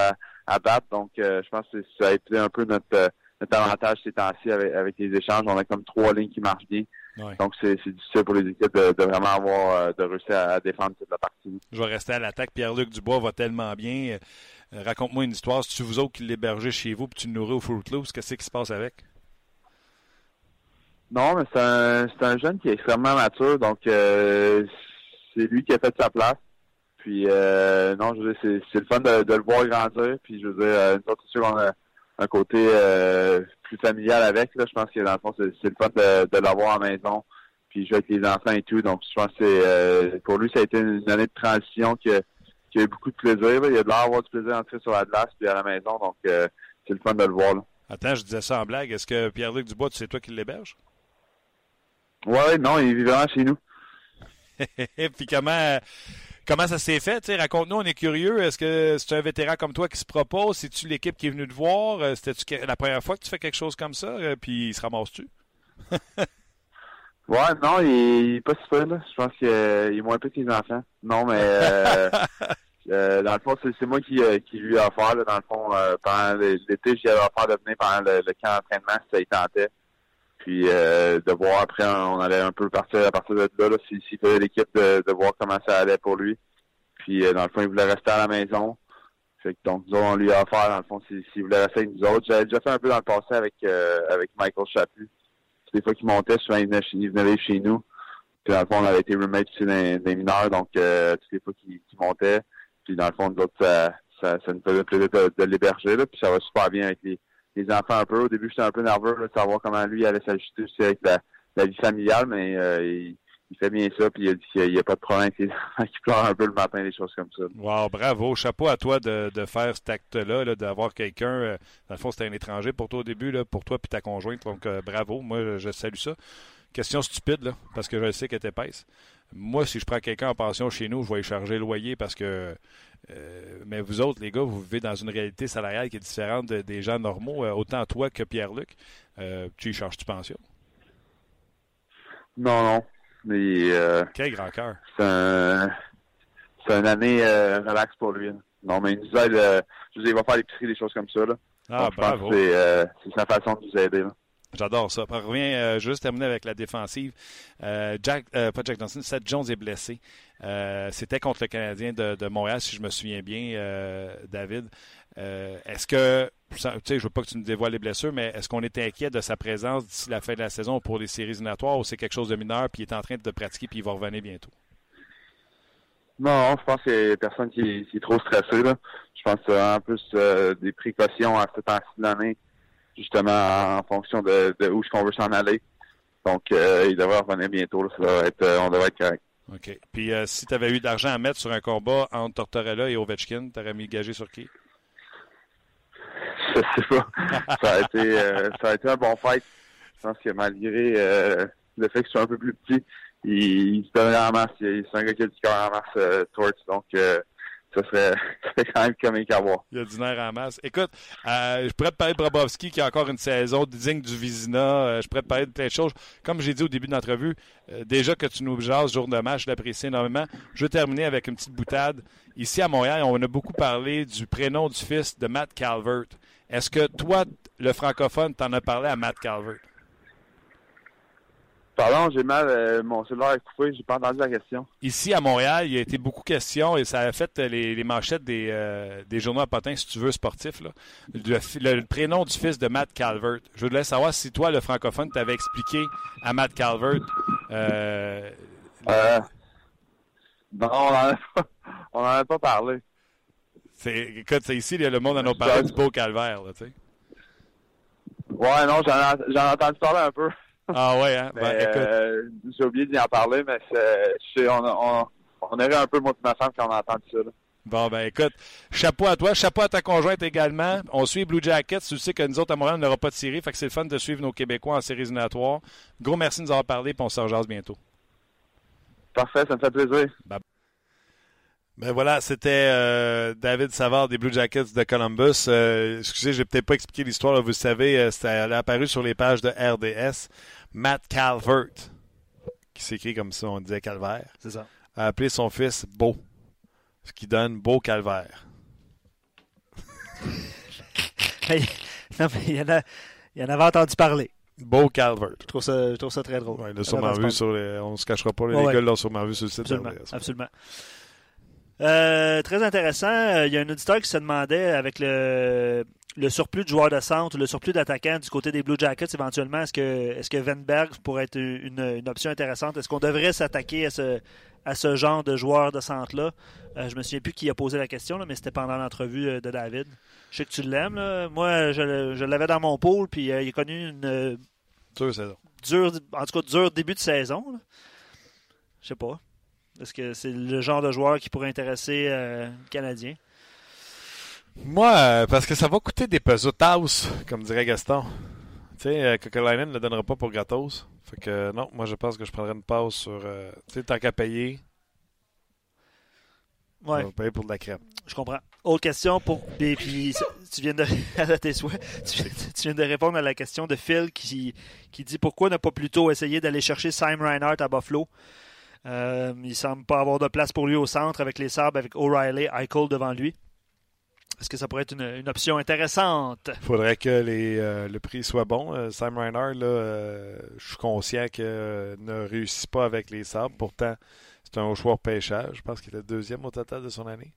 à, battre. Donc je pense que ça a été un peu notre avantage ces temps-ci avec, les échanges. On a comme trois lignes qui marchent bien. Donc, c'est difficile pour les équipes de, vraiment avoir, euh, de réussir à, défendre toute la partie. Je vais rester à l'attaque. Pierre-Luc Dubois va tellement bien. Euh, raconte-moi une histoire. Si tu vous autres qui l'hébergez chez vous puis tu le nourris au Fruit Loops, qu'est-ce qui se passe avec? Non, mais c'est un, un, jeune qui est extrêmement mature. Donc, euh, c'est lui qui a fait sa place. Puis, non, je veux dire, c'est le fun de, le voir grandir. Puis, je veux dire, une sûr, on a un côté euh, plus familial avec. Là. Je pense que dans le fond, c'est, le fun de, l'avoir à la maison, puis jouer avec les enfants et tout. Donc, je pense que euh, pour lui, ça a été une année de transition qui a, qui a eu beaucoup de plaisir. Il a de l'air avoir du plaisir d'entrer sur la glace puis à la maison. Donc, euh, c'est le fun de le voir. Attends, je disais ça en blague. Est-ce que Pierre-Luc Dubois, c'est toi qui l'héberge? Oui, non, il vit vraiment chez nous. puis comment Comment ça s'est fait? Raconte-nous, on est curieux. Est-ce que c'est un vétéran comme toi qui se propose? C'est-tu l'équipe qui est venue te voir? Euh, c'était-tu la première fois que tu fais quelque chose comme ça? Euh, puis il se ramasse-tu? ouais, non, il, est pas super, là. Je pense qu'il euh, est moins peu que les enfants. Non, mais dans le fond, c'est moi qui, qui lui ai offert, là, dans le fond, pendant l'été, j'y avais offert de venir pendant le, camp d'entraînement si ça y tentait. Puis euh, de voir après, on allait un peu partir à partir de là, là s'il si faisait l'équipe, de, de, voir comment ça allait pour lui. Puis euh, dans le fond, il voulait rester à la maison. Fait que, donc nous on lui a offert, dans le fond, s'il voulait rester avec nous autres. J'avais déjà fait un peu dans le passé avec euh, avec Michael Chaput. Des fois qu'il montait, souvent il venait, venait chez nous. Puis dans le fond, on avait été roommates aussi des, mineurs, donc euh, toutes les fois qu'il montait. Puis dans le fond, nous autres, ça, ça, ça nous faisait plaisir de, de l'héberger. Puis ça va super bien avec les, les enfants un peu. Au début, j'étais un peu nerveux de savoir comment lui allait s'ajuster aussi avec la, vie familiale, mais euh, il, fait bien ça, puis il a dit qu'il n'y a pas de problème avec les qui un peu le matin, des choses comme ça. Wow, bravo. Chapeau à toi de, faire cet acte-là, d'avoir quelqu'un, euh, dans le fond, c'était un étranger pour toi au début, là, pour toi puis ta conjointe, donc euh, bravo. Moi, je salue ça. Question stupide, là, parce que je sais qu'elle est épaisse. Moi, si je prends quelqu'un en pension chez nous, je vais y charger le loyer parce que euh, mais vous autres, les gars, vous vivez dans une réalité salariale qui est différente des gens normaux, euh, autant toi que Pierre-Luc. Euh, tu y charges-tu pension? Non, non. Mais, Quel grand cœur. C'est un, une année relax pour lui. Non, mais il nous aide. je veux il va faire l'épicerie, des choses comme ça. Là. Ah, bravo. c'est, sa façon de nous aider. J'adore ça. On revient juste terminer avec la défensive. Jack, pas Jack Johnson, Seth Jones est blessé. Euh, c'était contre le Canadien de, Montréal, si je me souviens bien, euh, David. Euh, est-ce que, tu sais, je veux pas que tu nous dévoiles les blessures, mais est-ce qu'on est inquiet de sa présence d'ici la fin de la saison pour les séries éliminatoires ou c'est quelque chose de mineur puis il est en train de pratiquer puis il va revenir bientôt? Non, je pense qu'il n'y a personne qui, est trop stressé. Là. Je pense que en plus des précautions à cette temps-ci justement en fonction de, où on veut s'en aller. Donc, il devrait revenir bientôt. on devrait être correct. OK. Puis euh, si tu avais eu d'argent à mettre sur un combat entre Tortorella et Ovechkin, tu aurais mis gagé sur qui? Je sais pas. ça, a été, euh, ça a été un bon fight. Je pense que malgré euh, le fait que je suis un peu plus petit, il, il se donne en masse. C'est un gars qui a du cœur en masse, Torch. Donc, ça serait, quand même comique à voir. Il y a du nerf en masse. Écoute, euh, je pourrais te parler de Brabowski qui a encore une saison digne du Vizina. Euh, je pourrais te parler de plein de choses. Comme j'ai dit au début de l'entrevue, euh, déjà que tu nous jases jour de match, je l'apprécie énormément. Je vais terminer avec une petite boutade. Ici à Montréal, on a beaucoup parlé du prénom du fils de Matt Calvert. Est-ce que toi, le francophone, t'en as parlé à Matt Calvert? Pardon, j'ai mal, euh, mon cellulaire est coupé, j'ai pas entendu la question. Ici, à Montréal, il y a été beaucoup de questions et ça a fait les, manchettes des, euh, des, journaux à potins, si tu veux, sportifs. Là. Le, prénom du fils de Matt Calvert. Je voulais savoir si toi, le francophone, t'avais expliqué à Matt Calvert. Euh, euh non, on n'en a, a, pas parlé. C'est, écoute, c'est ici, le monde en a parlé du beau calvaire, là, tu sais. Ouais, non, j'en ai entendu parler un peu. Ah ouais, hein? Ben, euh, j'ai oublié d'y en parler, mais c'est, on, on, on avait un peu moi ma femme quand on a entendu ça. Bon, ben écoute, chapeau à toi, chapeau à ta conjointe également. On suit Blue Jackets. Tu sais que nous autres à Montréal, on n'aura pas de série, fait que c'est le fun de suivre nos Québécois en séries éliminatoires. Gros merci de nous avoir parlé, puis on se rejase bientôt. Parfait, ça me fait plaisir. Ben voilà, c'était euh, David Savard des Blue Jackets de Columbus. Euh, excusez, j'ai peut-être pas expliqué l'histoire, vous le savez, euh, c'était apparu sur les pages de RDS. Matt Calvert, qui s'écrit comme ça, on disait Calvaire, C'est ça. a appelé son fils Beau, ce qui donne Beau Calvaire. non, mais il y, en a, il y en avait entendu parler. Beau Calvert. Je trouve ça, je trouve ça très drôle. Ouais, il l'a sûrement vu sur les, on se cachera pas, les Ouais, gars ouais. l'ont sûrement vu sur le site Absolument. Euh, très intéressant. Euh, Il y a un auditeur qui se demandait avec le, le surplus de joueurs de centre, le surplus d'attaquants du côté des Blue Jackets, éventuellement, est-ce que, est-ce que Venberg pourrait être une, une option intéressante? Est-ce qu'on devrait s'attaquer à ce, à ce genre de joueur de centre-là? Euh, je me souviens plus qui a posé la question, là, mais c'était pendant l'entrevue euh, de David. Je sais que tu l'aimes. Moi, je, je l'avais dans mon pôle, puis euh, il a connu une euh, Deux saisons. dur, en tout cas, dur début de saison. là. Je sais pas. Est-ce que c'est le genre de joueur qui pourrait intéresser euh, le Canadien? Moi, euh, parce que ça va coûter des pesos house, comme dirait Gaston. Tu sais, euh, Kokolainen ne le donnera pas pour gratos. Fait que non, moi je pense que je prendrais une pause sur. euh, tu sais, tant qu'à payer, Ouais, on va payer pour de la crème. je comprends. Autre question pour. Puis, puis, tu viens de. à tes souhaits, tu viens de répondre à la question de Phil qui, qui dit pourquoi ne pas plutôt essayer d'aller chercher Sam Reinhardt à Buffalo? Euh, il semble pas avoir de place pour lui au centre avec les Sabres, avec O'Reilly, Eichel devant lui. Est-ce que ça pourrait être une, option intéressante? faudrait que euh, le prix soit bon. Euh, Sam Reinhardt, euh, je suis conscient qu'il ne réussit pas avec les sabres. Pourtant, c'est un haut choix pêchage. Je pense qu'il est deuxième au total de son année.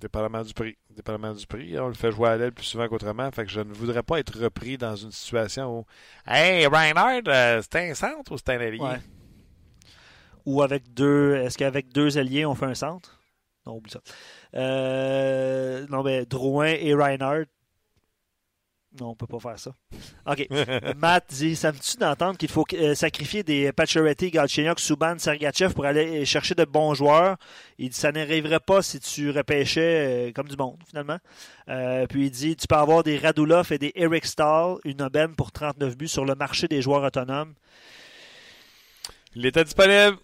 Dépendamment du prix. Dépendamment du prix. On le fait jouer à l'aile plus souvent qu'autrement. Fait que je ne voudrais pas être repris dans une situation où Hey, Reinhardt, euh, c'est un centre ou c'est un allié? Ou avec deux. Est-ce qu'avec deux alliés, on fait un centre? Non, oublie ça. Euh, non, mais Drouin et Reinhardt. Non, on peut pas faire ça. OK. Matt dit Ça me tue d'entendre qu'il faut euh, sacrifier des Pacioretty, Galchenyuk, Subban, Sergachev pour aller chercher de bons joueurs? Il dit Ça n'arriverait pas si tu repêchais euh, comme du monde, finalement. Euh, puis il dit Tu peux avoir des Radulov et des Eric Stahl, une aubaine pour 39 buts sur le marché des joueurs autonomes. Il était disponible.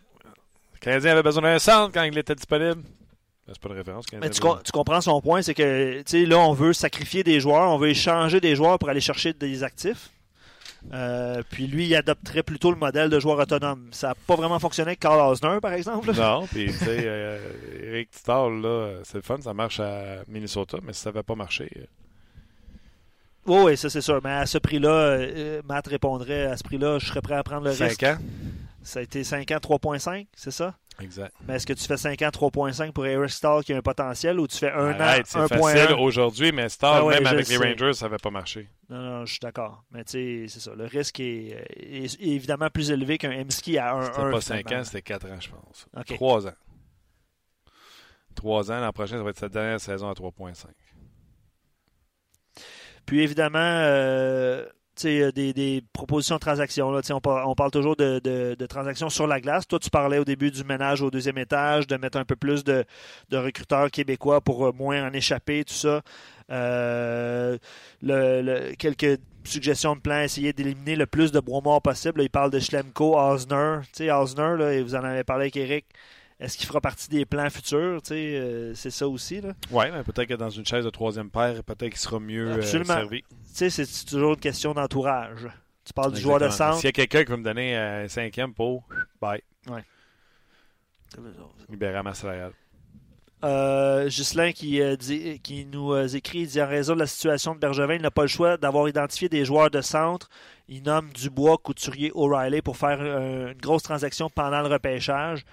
Le Canadien avait besoin d'un centre quand il était disponible. Ben, C'est pas une référence. Mais tu, com- tu comprends son point, c'est que là, on veut sacrifier des joueurs, on veut échanger des joueurs pour aller chercher des actifs. Euh, puis lui, il adopterait plutôt le modèle de joueur autonome. Ça n'a pas vraiment fonctionné avec Carl Osner, par exemple. Non, puis tu sais, euh, Eric là, c'est le fun, ça marche à Minnesota, mais si ça n'avait pas marché. euh, Oui, oui, ça c'est sûr. Mais à ce prix-là, euh, Matt répondrait à ce prix-là, je serais prêt à prendre le Cinq risque. ans? Ça a été 5 ans, 3.5, c'est ça? Exact. Mais est-ce que tu fais 5 ans, 3.5 pour Eric Stahl qui a un potentiel ou tu fais 1 Arrête, an, c'est facile 1.1? aujourd'hui, mais Stahl, Ah ouais, même avec les. Rangers, ça n'avait pas marché. Non, non, je suis d'accord. Mais tu sais, c'est ça. Le risque est, évidemment plus élevé qu'un Emski à 1 C'était pas 5 ans, c'était 4 ans, je pense. OK. 3 ans. 3 ans, l'an prochain, ça va être sa dernière saison à 3.5. Puis évidemment, euh, des, des propositions de transactions. Là, on, on parle toujours de, de- transactions sur la glace. Toi, tu parlais au début du ménage au deuxième étage, de mettre un peu plus de, de recruteurs québécois pour euh, moins en échapper, tout ça. Euh, le- quelques suggestions de plans, essayer d'éliminer le plus de bois possible. Il parle de Schlemko, Osner. Tu Osner, là, et vous en avez parlé avec Eric. Est-ce qu'il fera partie des plans futurs? Euh, c'est ça aussi. Oui, mais peut-être que dans une chaise de troisième paire, peut-être qu'il sera mieux euh, Absolument. servi. C'est toujours une question d'entourage. Tu parles du joueur de centre. S'il y a quelqu'un qui va me donner un cinquième pour, bye, libérer ma salariale. Euh, Ghislain qui, euh, dit, qui nous euh, écrit, il dit en raison de la situation de Bergevin, il n'a pas le choix d'avoir identifié des joueurs de centre. Il nomme Dubois, Couturier, O'Reilly pour faire euh, une grosse transaction pendant le repêchage.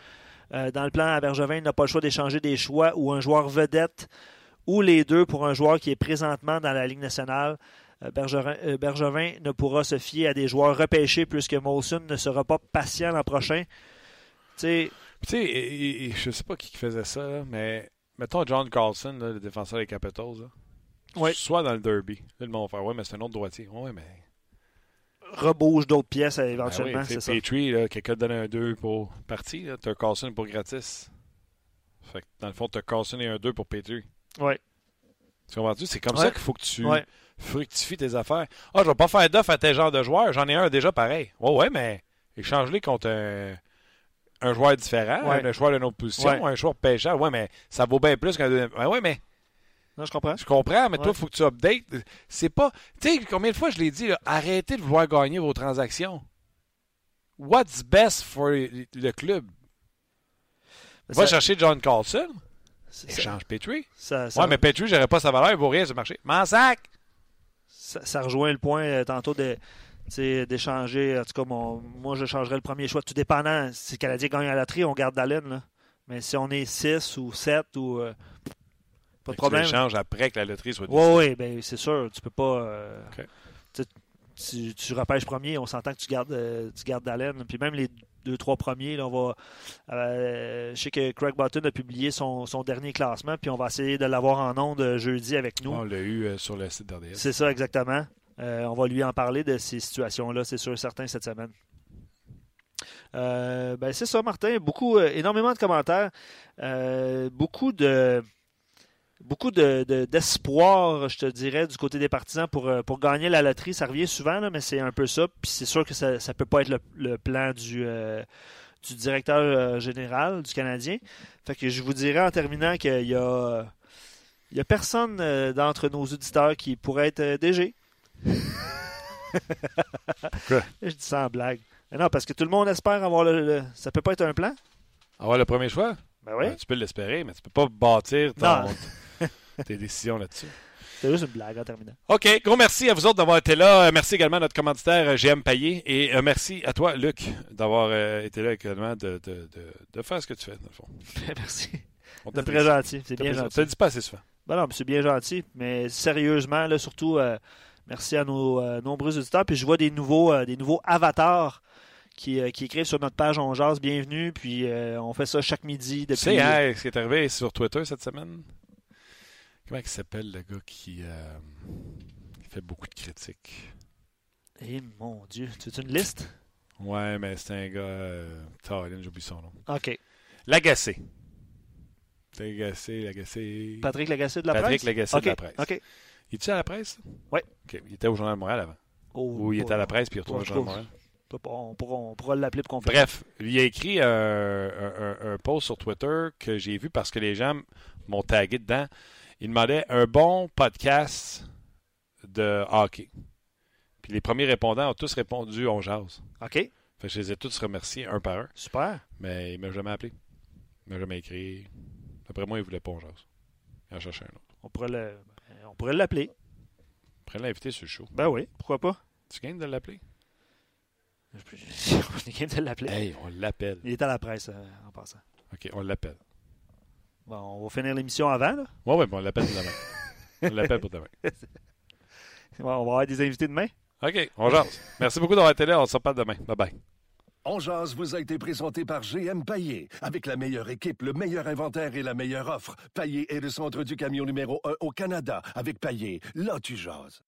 Euh, dans le plan à Bergevin, il n'a pas le choix d'échanger des choix ou un joueur vedette ou les deux pour un joueur qui est présentement dans la Ligue nationale. Euh, Bergerin, euh, Bergevin ne pourra se fier à des joueurs repêchés puisque Molson ne sera pas patient l'an prochain. Tu sais, je sais pas qui faisait ça, mais mettons John Carlson, là, le défenseur des Capitals, là, Ouais. soit dans le derby. Là, le monde va faire, ouais, mais c'est un autre droitier. Ouais, mais. Rebouge d'autres pièces euh, Ben éventuellement, oui, tu c'est ça. Petrie, quelqu'un te donne un 2 pour partie, là, t'as Carlson pour gratis. Fait que dans le fond, t'as Carlson et un 2 pour Petrie. Ouais. Tu comprends-tu? C'est comme Ouais. ça qu'il faut que tu Ouais. fructifies tes affaires. Ah, je vais pas faire d'offre à tel genre de joueur, j'en ai un déjà pareil. Ouais, ouais, mais Échange-les contre un, joueur différent, un joueur d'une autre position, un joueur pêcheur. Ouais, mais ça vaut bien plus qu'un deuxième. Ouais, mais. Non, je comprends. Je comprends, mais toi, il faut que tu updates. C'est pas. Tu sais, combien de fois je l'ai dit, arrêtez de vouloir gagner vos transactions. What's best for le club? Va chercher John Carlson. Échange Petrie. Ouais, mais Petrie, j'aurais pas sa valeur, il vaut rien ce marché. Mansac! Ça, ça rejoint le point euh, tantôt de d'échanger. En tout cas, moi, je changerais le premier choix. Tout dépendant. Si le Canadien gagne à la loterie, on garde Dallin. Mais si on est 6 ou 7 ou. Euh, pas de problème. Tu après que la loterie soit décidée. Oui, oui, ben, c'est sûr. Tu peux pas. Euh, tu, tu repêches premier, on s'entend que tu gardes, euh, tu gardes Dallin. Puis même les deux, trois premiers, là, on va. Euh, je sais que Craig Button a publié son, dernier classement, puis on va essayer de l'avoir en ondes jeudi avec nous. On l'a eu sur le site d'RDS. C'est ça, exactement. on va lui en parler de ces situations-là, c'est sûr certain, cette semaine. ben c'est ça, Martin. Beaucoup, énormément de commentaires. beaucoup de beaucoup d'espoir, de, je te dirais, du côté des partisans pour, euh, pour gagner la loterie. Ça revient souvent, mais c'est un peu ça. Puis c'est sûr que ça ne peut pas être le, plan du, euh, du directeur euh, général du Canadien. Fait que je vous dirais en terminant qu'il y a, il y a personne d'entre nos auditeurs qui pourrait être DG. je dis ça en blague. non, parce que tout le monde espère avoir le, Ça peut pas être un plan? Avoir le premier choix? Ben oui. tu peux l'espérer, mais tu peux pas bâtir ton, tes décisions là-dessus. C'est juste une blague en terminant. OK. Gros merci à vous autres d'avoir été là. Euh, merci également à notre commanditaire euh, GM Payé. Et euh, merci à toi, Luc, d'avoir été là également, de, de, de, faire ce que tu fais, dans le fond. merci. C'est très gentil. C'est bien gentil. Ça ne dit pas assez souvent. Ben non, c'est bien gentil. Mais sérieusement, là, surtout, merci à nos nombreux auditeurs. Puis je vois des nouveaux, des nouveaux avatars qui, qui, écrivent sur notre page On Jase. Bienvenue. Puis on fait ça chaque midi depuis. Tu sais, hein, ce qui est arrivé sur Twitter cette semaine? Comment il s'appelle le gars qui, euh, fait beaucoup de critiques? Eh mon Dieu, tu une liste? Ouais, mais c'est un gars. Euh, j'oublie son nom. OK. Lagacé. Lagacé, Lagacé. Patrick Lagacé de la presse? Patrick Lagacé de la presse. OK. Il était à la presse? Oui. OK. Il était au Journal de Montréal avant. Oh, Ou il était à la presse puis il retourne au Journal de Montréal. On pourra, l'appeler pour qu'on Bref, il a écrit un, un, post sur Twitter que j'ai vu parce que les gens m'ont tagué dedans. Il demandait un bon podcast de hockey. Puis les premiers répondants ont tous répondu on jase. OK. Fait que je les ai tous remerciés un par un. Super. Mais il ne m'a jamais appelé. Il m'a jamais écrit. Après moi, il voulait pas on jase. Il en cherchait un autre. On pourrait le... on pourrait l'appeler. On pourrait l'inviter sur le show. Ben oui, pourquoi pas? Tu gagnes de l'appeler? on est de l'appeler. Hey, on l'appelle. Il est à la presse euh, en passant. OK, on l'appelle. Bon, on va finir l'émission avant, là? Oui, oui, on l'appelle demain. on l'appelle pour demain. on va avoir des invités demain? OK, on jase. Merci beaucoup d'avoir été là. On se reparle demain. Bye-bye. On jase vous a été présenté par GM Paillé. Avec la meilleure équipe, le meilleur inventaire et la meilleure offre. Paillé est le centre du camion numéro 1 au Canada. Avec Paillé, là tu jases.